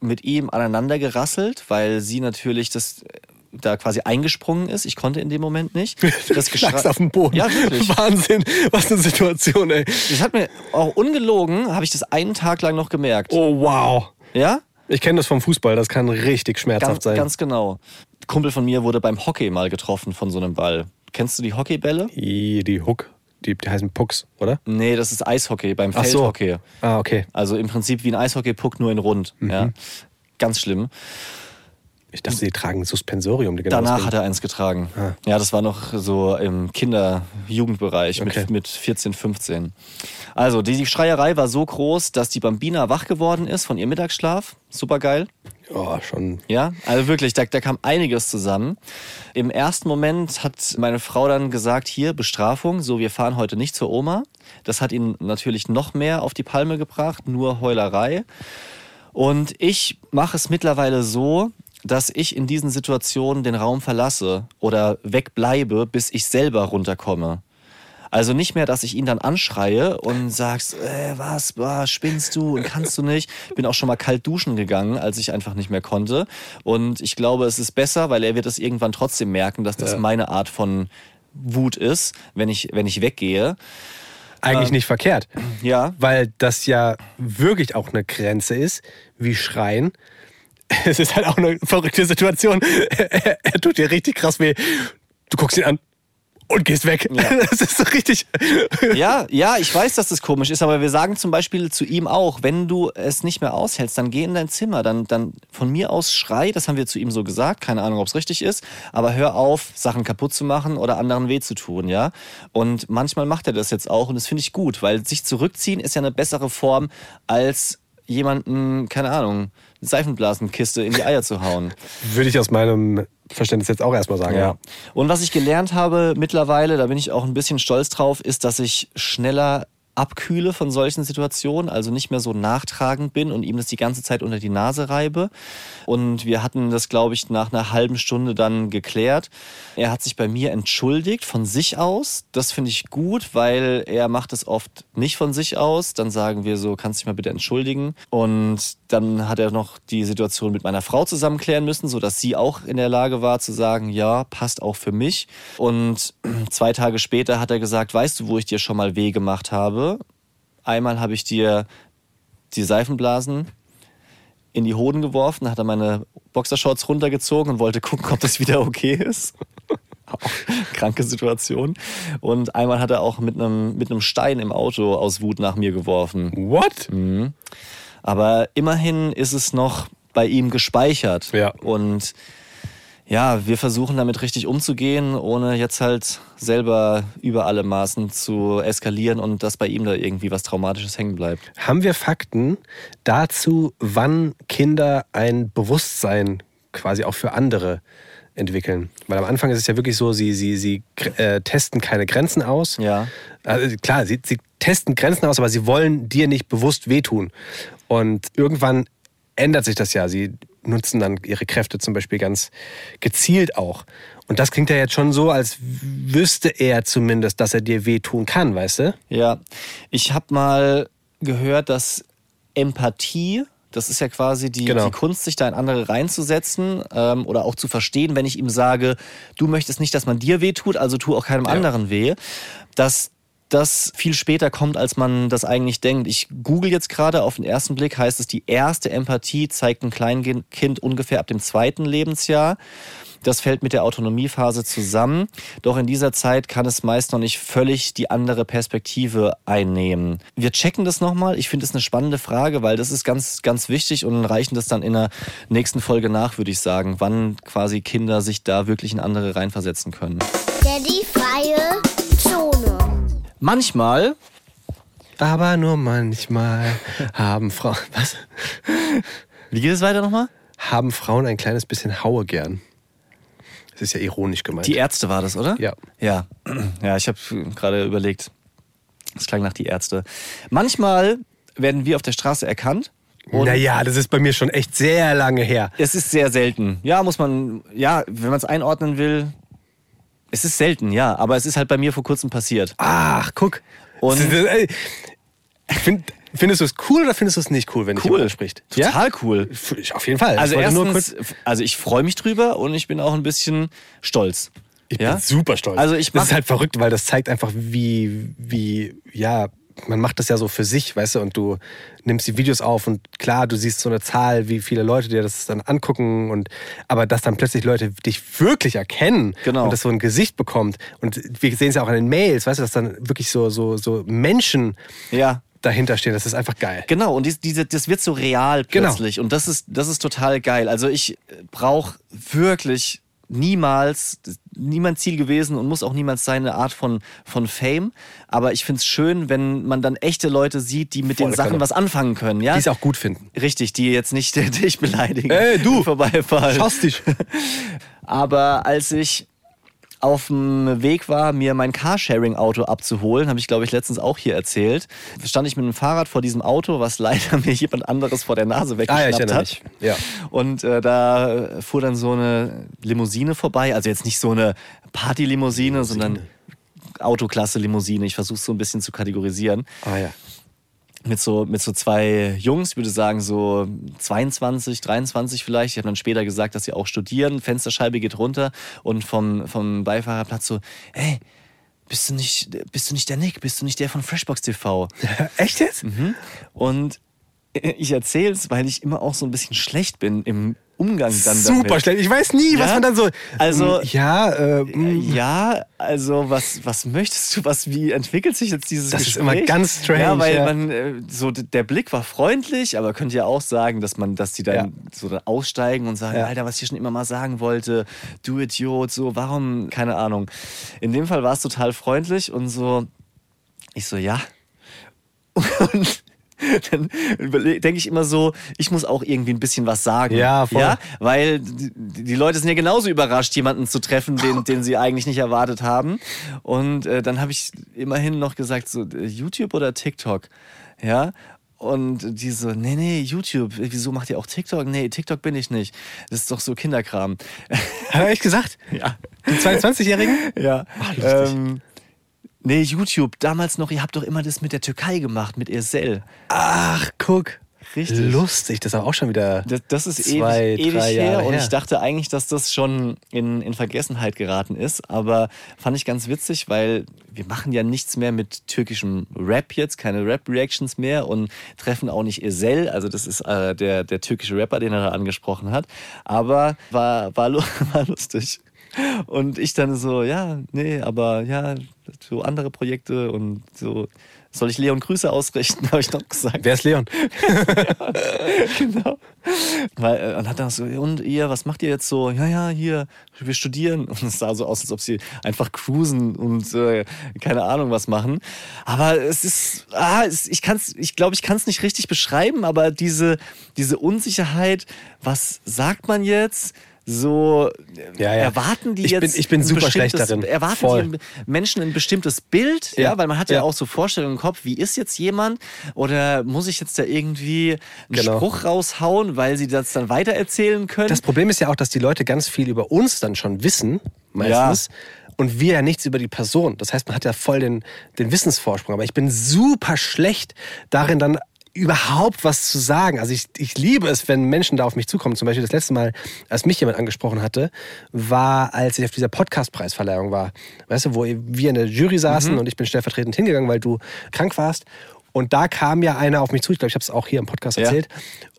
mit ihm aneinander gerasselt, weil sie natürlich das äh, da quasi eingesprungen ist. Ich konnte in dem Moment nicht. Das
Schlagst auf den Boden.
Ja, wirklich.
Wahnsinn. Was eine Situation, ey.
Das hat mir auch ungelogen, habe ich das einen Tag lang noch gemerkt.
Oh, wow.
Ja?
Ich kenne das vom Fußball. Das kann richtig schmerzhaft
Ganz,
sein.
ganz genau. Kumpel von mir wurde beim Hockey mal getroffen von so einem Ball. Kennst du die Hockeybälle?
Die, die Hook. Die, die heißen Pucks, oder?
Nee, das ist Eishockey beim
Ach so.
Feldhockey.
Ah, okay.
Also im Prinzip wie ein Eishockey-Puck, nur in rund.
Mhm.
Ja. Ganz schlimm.
Ich dachte, die tragen Suspensorium. Die genau
Danach hat er eins getragen.
Ah.
Ja, das war noch so im Kinder-Jugendbereich
Okay.
mit, mit 14, 15. Also, die, Schreierei war so groß, dass die Bambina wach geworden ist von ihrem Mittagsschlaf. Super geil.
Oh, schon.
Ja, also wirklich, da, da kam einiges zusammen. Im ersten Moment hat meine Frau dann gesagt, hier, Bestrafung, so, wir fahren heute nicht zur Oma. Das hat ihn natürlich noch mehr auf die Palme gebracht, nur Heulerei. Und ich mache es mittlerweile so, dass ich in diesen Situationen den Raum verlasse oder wegbleibe, bis ich selber runterkomme. Also nicht mehr, dass ich ihn dann anschreie und sagst, äh, was, boah, spinnst du und kannst du nicht. Bin auch schon mal kalt duschen gegangen, als ich einfach nicht mehr konnte. Und ich glaube, es ist besser, weil er wird es irgendwann trotzdem merken, dass das
Ja.
meine Art von Wut ist, wenn ich, wenn ich weggehe.
Eigentlich
Ähm.
nicht verkehrt.
Ja,
Weil das ja wirklich auch eine Grenze ist, wie Schreien. Es ist halt auch eine verrückte Situation. Er, er tut dir richtig krass weh. Du guckst ihn an und gehst weg.
Ja.
Das ist so richtig.
Ja, ja, ich weiß, dass das komisch ist, aber wir sagen zum Beispiel zu ihm auch, wenn du es nicht mehr aushältst, dann geh in dein Zimmer, dann, dann von mir aus schrei, das haben wir zu ihm so gesagt, keine Ahnung, ob es richtig ist, aber hör auf, Sachen kaputt zu machen oder anderen weh zu tun, ja. Und manchmal macht er das jetzt auch und das finde ich gut, weil sich zurückziehen ist ja eine bessere Form, als jemanden, keine Ahnung, Seifenblasenkiste in die Eier zu hauen.
Würde ich aus meinem Verständnis jetzt auch erstmal sagen.
Ja. Und was ich gelernt habe mittlerweile, da bin ich auch ein bisschen stolz drauf, ist, dass ich schneller abkühle von solchen Situationen, also nicht mehr so nachtragend bin und ihm das die ganze Zeit unter die Nase reibe. Und wir hatten das, glaube ich, nach einer halben Stunde dann geklärt. Er hat sich bei mir entschuldigt von sich aus. Das finde ich gut, weil er macht es oft nicht von sich aus. Dann sagen wir so, kannst du dich mal bitte entschuldigen. Und dann hat er noch die Situation mit meiner Frau zusammen klären müssen, sodass sie auch in der Lage war zu sagen, ja, passt auch für mich. Und zwei Tage später hat er gesagt, weißt du, wo ich dir schon mal weh gemacht habe? Einmal habe ich dir die Seifenblasen in die Hoden geworfen, hat er meine Boxershorts runtergezogen und wollte gucken, ob das wieder okay ist. Auch kranke Situation. Und einmal hat er auch mit einem, mit einem Stein im Auto aus Wut nach mir geworfen.
What?
Aber immerhin ist es noch bei ihm gespeichert.
Ja.
Und ja, wir versuchen damit richtig umzugehen, ohne jetzt halt selber über alle Maßen zu eskalieren und dass bei ihm da irgendwie was Traumatisches hängen bleibt.
Haben wir Fakten dazu, wann Kinder ein Bewusstsein quasi auch für andere entwickeln? Weil am Anfang ist es ja wirklich so, sie, sie, sie äh, testen keine Grenzen aus.
Ja.
Also klar, sie, sie testen Grenzen aus, aber sie wollen dir nicht bewusst wehtun. Und irgendwann ändert sich das ja. Sie nutzen dann ihre Kräfte zum Beispiel ganz gezielt auch. Und das klingt ja jetzt schon so, als wüsste er zumindest, dass er dir wehtun kann, weißt du?
Ja, ich habe mal gehört, dass Empathie, das ist ja quasi die,
Genau.
die Kunst, sich da in andere reinzusetzen ähm, oder auch zu verstehen, wenn ich ihm sage, du möchtest nicht, dass man dir weh tut, also tu auch keinem anderen weh, dass das viel später kommt, als man das eigentlich denkt. Ich google jetzt gerade, auf den ersten Blick heißt es, die erste Empathie zeigt ein Kleinkind ungefähr ab dem zweiten Lebensjahr. Das fällt mit der Autonomiephase zusammen. Doch in dieser Zeit kann es meist noch nicht völlig die andere Perspektive einnehmen. Wir checken das nochmal. Ich finde es eine spannende Frage, weil das ist ganz, ganz wichtig und reichen das dann in der nächsten Folge nach, würde ich sagen, wann quasi Kinder sich da wirklich in andere reinversetzen können.
Daddy freie.
Aber nur manchmal haben Frauen. Was?
Wie geht es weiter nochmal?
Haben Frauen ein kleines bisschen Haue gern? Das ist ja ironisch gemeint.
Die Ärzte war das, oder?
Ja.
Ja, ja ich habe gerade überlegt. Das klang nach die Ärzte. Manchmal werden wir auf der Straße erkannt.
Naja, das ist bei mir schon echt sehr lange her.
Es ist sehr selten. Ja, muss man, ja, wenn man es einordnen will. Es ist selten, ja, aber es ist halt bei mir vor kurzem passiert.
Ach, guck.
Und-
Das ey, Find, findest du es cool oder findest du es nicht cool, wenn
Cool.
jemand anspricht?
Total cool.
Ja? Auf jeden Fall.
Also
ich
erstens, also ich freue mich drüber und ich bin auch ein bisschen stolz.
ich
ja?
bin super stolz.
Also ich
das
mach-
ist halt verrückt, weil das zeigt einfach, wie, wie, ja, man macht das ja so für sich, weißt du, und du nimmst die Videos auf und klar, du siehst so eine Zahl, wie viele Leute dir das dann angucken und aber dass dann plötzlich Leute dich wirklich erkennen
Genau.
und das so ein Gesicht bekommt und wir sehen es ja auch an den Mails, weißt du, dass dann wirklich so so so Menschen
Ja.
dahinter stehen, das ist einfach geil.
Genau, und dies, diese, das wird so real
Genau.
plötzlich. Und das ist, das ist total geil. Also ich brauche wirklich niemals, niemand Ziel gewesen und muss auch niemals sein, eine Art von, von Fame. Aber ich finde es schön, wenn man dann echte Leute sieht, die mit den
Volle
Sachen was anfangen können. Ja?
Die es auch gut finden.
Richtig, die jetzt nicht dich beleidigen.
Ey, du!
Vorbeifahren.
Schaust dich.
Aber als ich auf dem Weg war, mir mein Carsharing-Auto abzuholen, habe ich, glaube ich, letztens auch hier erzählt, stand ich mit dem Fahrrad vor diesem Auto, was leider mir jemand anderes vor der Nase
Ah
weggeschnappt
ja, ich erinnere
hat.
Ja.
Und äh, da fuhr dann so eine Limousine vorbei, also jetzt nicht so eine Partylimousine, sondern Autoklasse-Limousine. Ich versuche es so ein bisschen zu kategorisieren
Ah ja.
Mit so, mit so zwei Jungs, ich würde sagen so 22, 23 vielleicht. Die haben dann später gesagt, dass sie auch studieren. Fensterscheibe geht runter und vom, vom Beifahrerplatz so, hey, bist du nicht, bist du nicht der Nick? Bist du nicht der von Freshbox TV?
Echt jetzt?
Und ich erzähle es, weil ich immer auch so ein bisschen schlecht bin im Umgang dann
Super
damit.
schlecht. Ich weiß nie, was
Ja?
man dann so.
Also-
Mm, ja, äh, mm,
Ja, also was, was möchtest du, was, wie entwickelt sich jetzt dieses
Das ist
Gespräch?
immer ganz strange,
Ja, weil
ja.
man, äh, so der Blick war freundlich, aber könnte ja auch sagen, dass man, dass die dann
Ja.
so da aussteigen und sagen. Alter, was ich schon immer mal sagen wollte, du Idiot, so, warum, keine Ahnung. In dem Fall war es total freundlich und so, ich so, ja. Und dann denke ich immer so, ich muss auch irgendwie ein bisschen was sagen.
Ja, voll.
Ja, weil die, Leute sind ja genauso überrascht, jemanden zu treffen, den, den sie eigentlich nicht erwartet haben. Und äh, dann habe ich immerhin noch gesagt, so äh, YouTube oder TikTok. Ja. Und die so, nee, nee, YouTube. Wieso macht ihr auch TikTok? Nee, TikTok bin ich nicht. Das ist doch so Kinderkram.
hat er echt gesagt?
ja.
Die 22-Jährigen?
Ja.
lustig.
ähm, nee, YouTube. Damals noch, ihr habt doch immer das mit der Türkei gemacht, mit Ersel.
Ach, guck.
Richtig.
Lustig, das ist aber auch schon wieder.
Das, das ist
Zwei,
ewig, ewig her
Jahre
und
her.
ich dachte eigentlich, dass das schon in, in Vergessenheit geraten ist, aber fand ich ganz witzig, weil wir machen ja nichts mehr mit türkischem Rap jetzt, keine Rap-Reactions mehr und treffen auch nicht Ezel, also das ist äh, der, der türkische Rapper, den er da angesprochen hat, aber war, war, war lustig. Und ich dann so, ja, nee, aber ja, so andere Projekte und so, soll ich Leon Grüße ausrichten, habe ich noch gesagt.
Wer ist Leon?
Genau. Weil, äh, und hat dann so, und ihr, was macht ihr jetzt so? Ja, ja, hier, wir studieren. Und es sah so aus, als ob sie einfach cruisen und äh, keine Ahnung was machen. Aber es ist, ah, es, ich kann's, ich glaube, ich kann es nicht richtig beschreiben, aber diese, diese Unsicherheit, was sagt man jetzt? So
Ja, ja.
erwarten die
Ich bin-
jetzt
ich bin super schlecht darin.
Erwarten
Voll.
die Menschen ein bestimmtes Bild, ja,
Ja.
weil man hat ja,
Ja.
auch so Vorstellungen im Kopf, wie ist jetzt jemand oder muss ich jetzt da irgendwie einen
Genau.
Spruch raushauen, weil sie das dann weitererzählen können?
Das Problem ist ja auch, dass die Leute ganz viel über uns dann schon wissen, meistens. Und wir ja nichts über die Person. Das heißt, man hat ja voll den, den Wissensvorsprung. Aber ich bin super schlecht darin, dann überhaupt was zu sagen. Also ich, ich liebe es, wenn Menschen da auf mich zukommen. Zum Beispiel das letzte Mal, als mich jemand angesprochen hatte, war, als ich auf dieser Podcast-Preisverleihung war. Weißt du, wo wir in der Jury saßen und ich bin stellvertretend hingegangen, weil du krank warst. Und da kam ja einer auf mich zu, ich glaube, ich habe es auch hier im Podcast
Ja.
erzählt.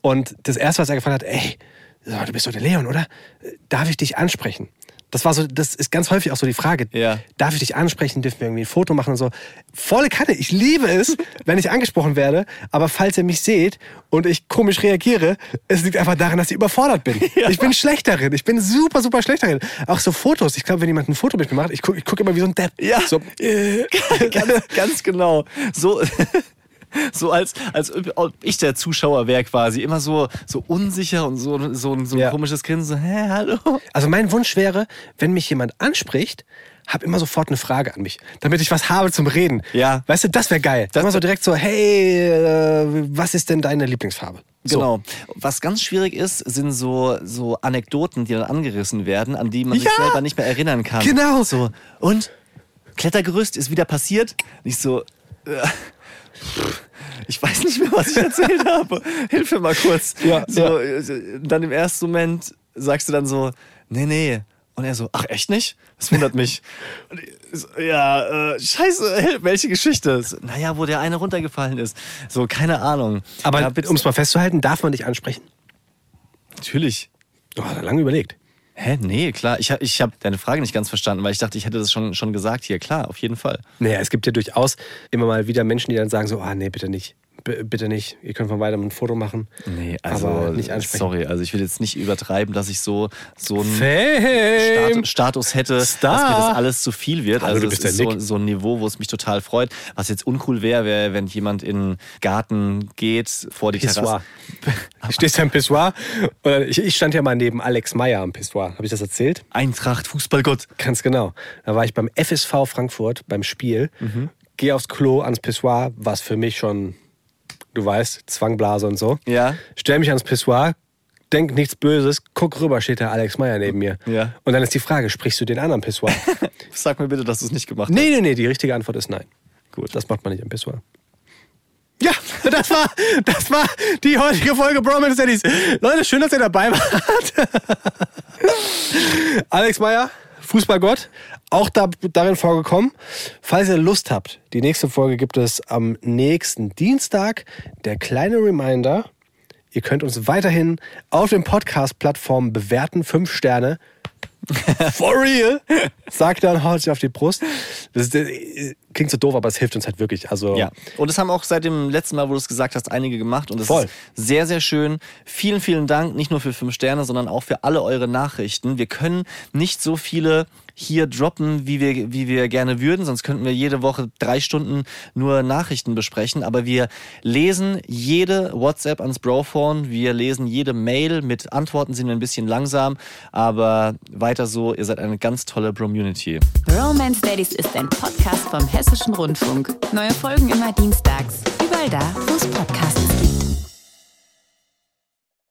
Und das erste, was er gefragt hat, ey, du bist doch der Leon, oder? Darf ich dich ansprechen? Das war so, das ist ganz häufig auch so die Frage.
Ja.
Darf ich dich ansprechen? Dürfen wir irgendwie ein Foto machen und so? Volle Kanne. Ich liebe es, wenn ich angesprochen werde. Aber falls ihr mich seht und ich komisch reagiere, es liegt einfach daran, dass ich überfordert bin. Ich bin schlecht darin. Ich bin super, super schlecht darin. Auch so Fotos. Ich glaube, wenn jemand ein Foto mit mir macht, ich gucke guck immer wie so ein Depp.
Ja.
So, äh,
ganz, ganz genau. So, So als, als ob ich der Zuschauer wäre quasi. Immer so, so unsicher und so, so, ein- so ein
Ja.
komisches Kind. So, hä, hallo?
Also mein Wunsch wäre, wenn mich jemand anspricht, hab immer sofort eine Frage an mich, damit ich was habe zum Reden.
Ja.
Weißt du, das wäre geil.
Das-
immer so direkt so, hey, äh, was ist denn deine Lieblingsfarbe? So.
Genau. Was ganz schwierig ist, sind so, so Anekdoten, die dann angerissen werden, an die man sich
Ja.
selber nicht mehr erinnern kann.
Genau.
So, und? Klettergerüst ist wieder passiert? Nicht so, äh, ich weiß nicht mehr, was ich erzählt habe. Hilf mir mal kurz.
Ja,
so, äh, Dann im ersten Moment sagst du dann so, nee, nee. Und er so, ach echt nicht? Das wundert mich. Und ich so, ja, äh, scheiße, welche Geschichte? So, naja, wo der eine runtergefallen ist. So, keine Ahnung.
Aber
ja,
um es mal festzuhalten, darf man dich ansprechen?
Natürlich.
Oh, hat er lange überlegt.
Hä? Nee, klar. Ich, ich habe deine Frage nicht ganz verstanden, weil ich dachte, ich hätte das schon, schon gesagt. Hier, klar, auf jeden Fall.
Naja, es gibt ja durchaus immer mal wieder Menschen, die dann sagen so, ah nee, bitte nicht. Bitte nicht. Ihr könnt von weitem ein Foto machen.
Nee, also,
aber nicht ansprechen.
sorry, also ich will jetzt nicht übertreiben, dass ich so, so einen
Fame.
Status, hätte,
Star.
dass mir das alles zu viel wird.
Hallo,
also
du
es ist so, so ein Niveau, wo es mich total freut. Was jetzt uncool wäre, wäre, wenn jemand in den Garten geht, vor die
Pissoir.
Terrasse.
Du stehst ja im Pissoir. Ich, ich stand ja mal neben Alex Meyer am Pissoir. Habe ich das erzählt?
Eintracht, Fußballgott.
Ganz genau. Da war ich beim FSV Frankfurt beim Spiel. Gehe aufs Klo ans Pissoir, was für mich schon, du weißt, Zwangblase und so.
Ja.
Stell mich ans Pissoir, denk nichts Böses, guck rüber, steht der Alex Meyer neben mir.
Ja.
Und dann ist die Frage, sprichst du den an am Pissoir?
Sag mir bitte, dass du es nicht gemacht
nee, nee, nee, die richtige Antwort ist nein.
Gut.
Das macht man nicht am Pissoir. Ja, das war, das war die heutige Folge Bromance Daddies. Leute, schön, dass ihr dabei wart. Alex Meyer, Fußballgott, auch da, darin vorgekommen. Falls ihr Lust habt, die nächste Folge gibt es am nächsten Dienstag. Der kleine Reminder, ihr könnt uns weiterhin auf den Podcast-Plattformen bewerten. Fünf Sterne. For real? Sagt er und haut sich auf die Brust. Das ist, äh, klingt so doof, aber es hilft uns halt wirklich. Also,
Ja, und das haben auch seit dem letzten Mal, wo du es gesagt hast, einige gemacht. Und das
Voll.
ist sehr, sehr schön. Vielen, vielen Dank, nicht nur für fünf Sterne, sondern auch für alle eure Nachrichten. Wir können nicht so viele hier droppen, wie wir, wie wir gerne würden, sonst könnten wir jede Woche drei Stunden nur Nachrichten besprechen. Aber wir lesen jede WhatsApp ans Brophone, wir lesen jede Mail. Mit Antworten sind wir ein bisschen langsam, aber weiter so, ihr seid eine ganz tolle Bromunity.
Romance Daddies ist ein Podcast vom Hessischen Rundfunk. Neue Folgen immer dienstags. Überall da, wo es Podcasts gibt.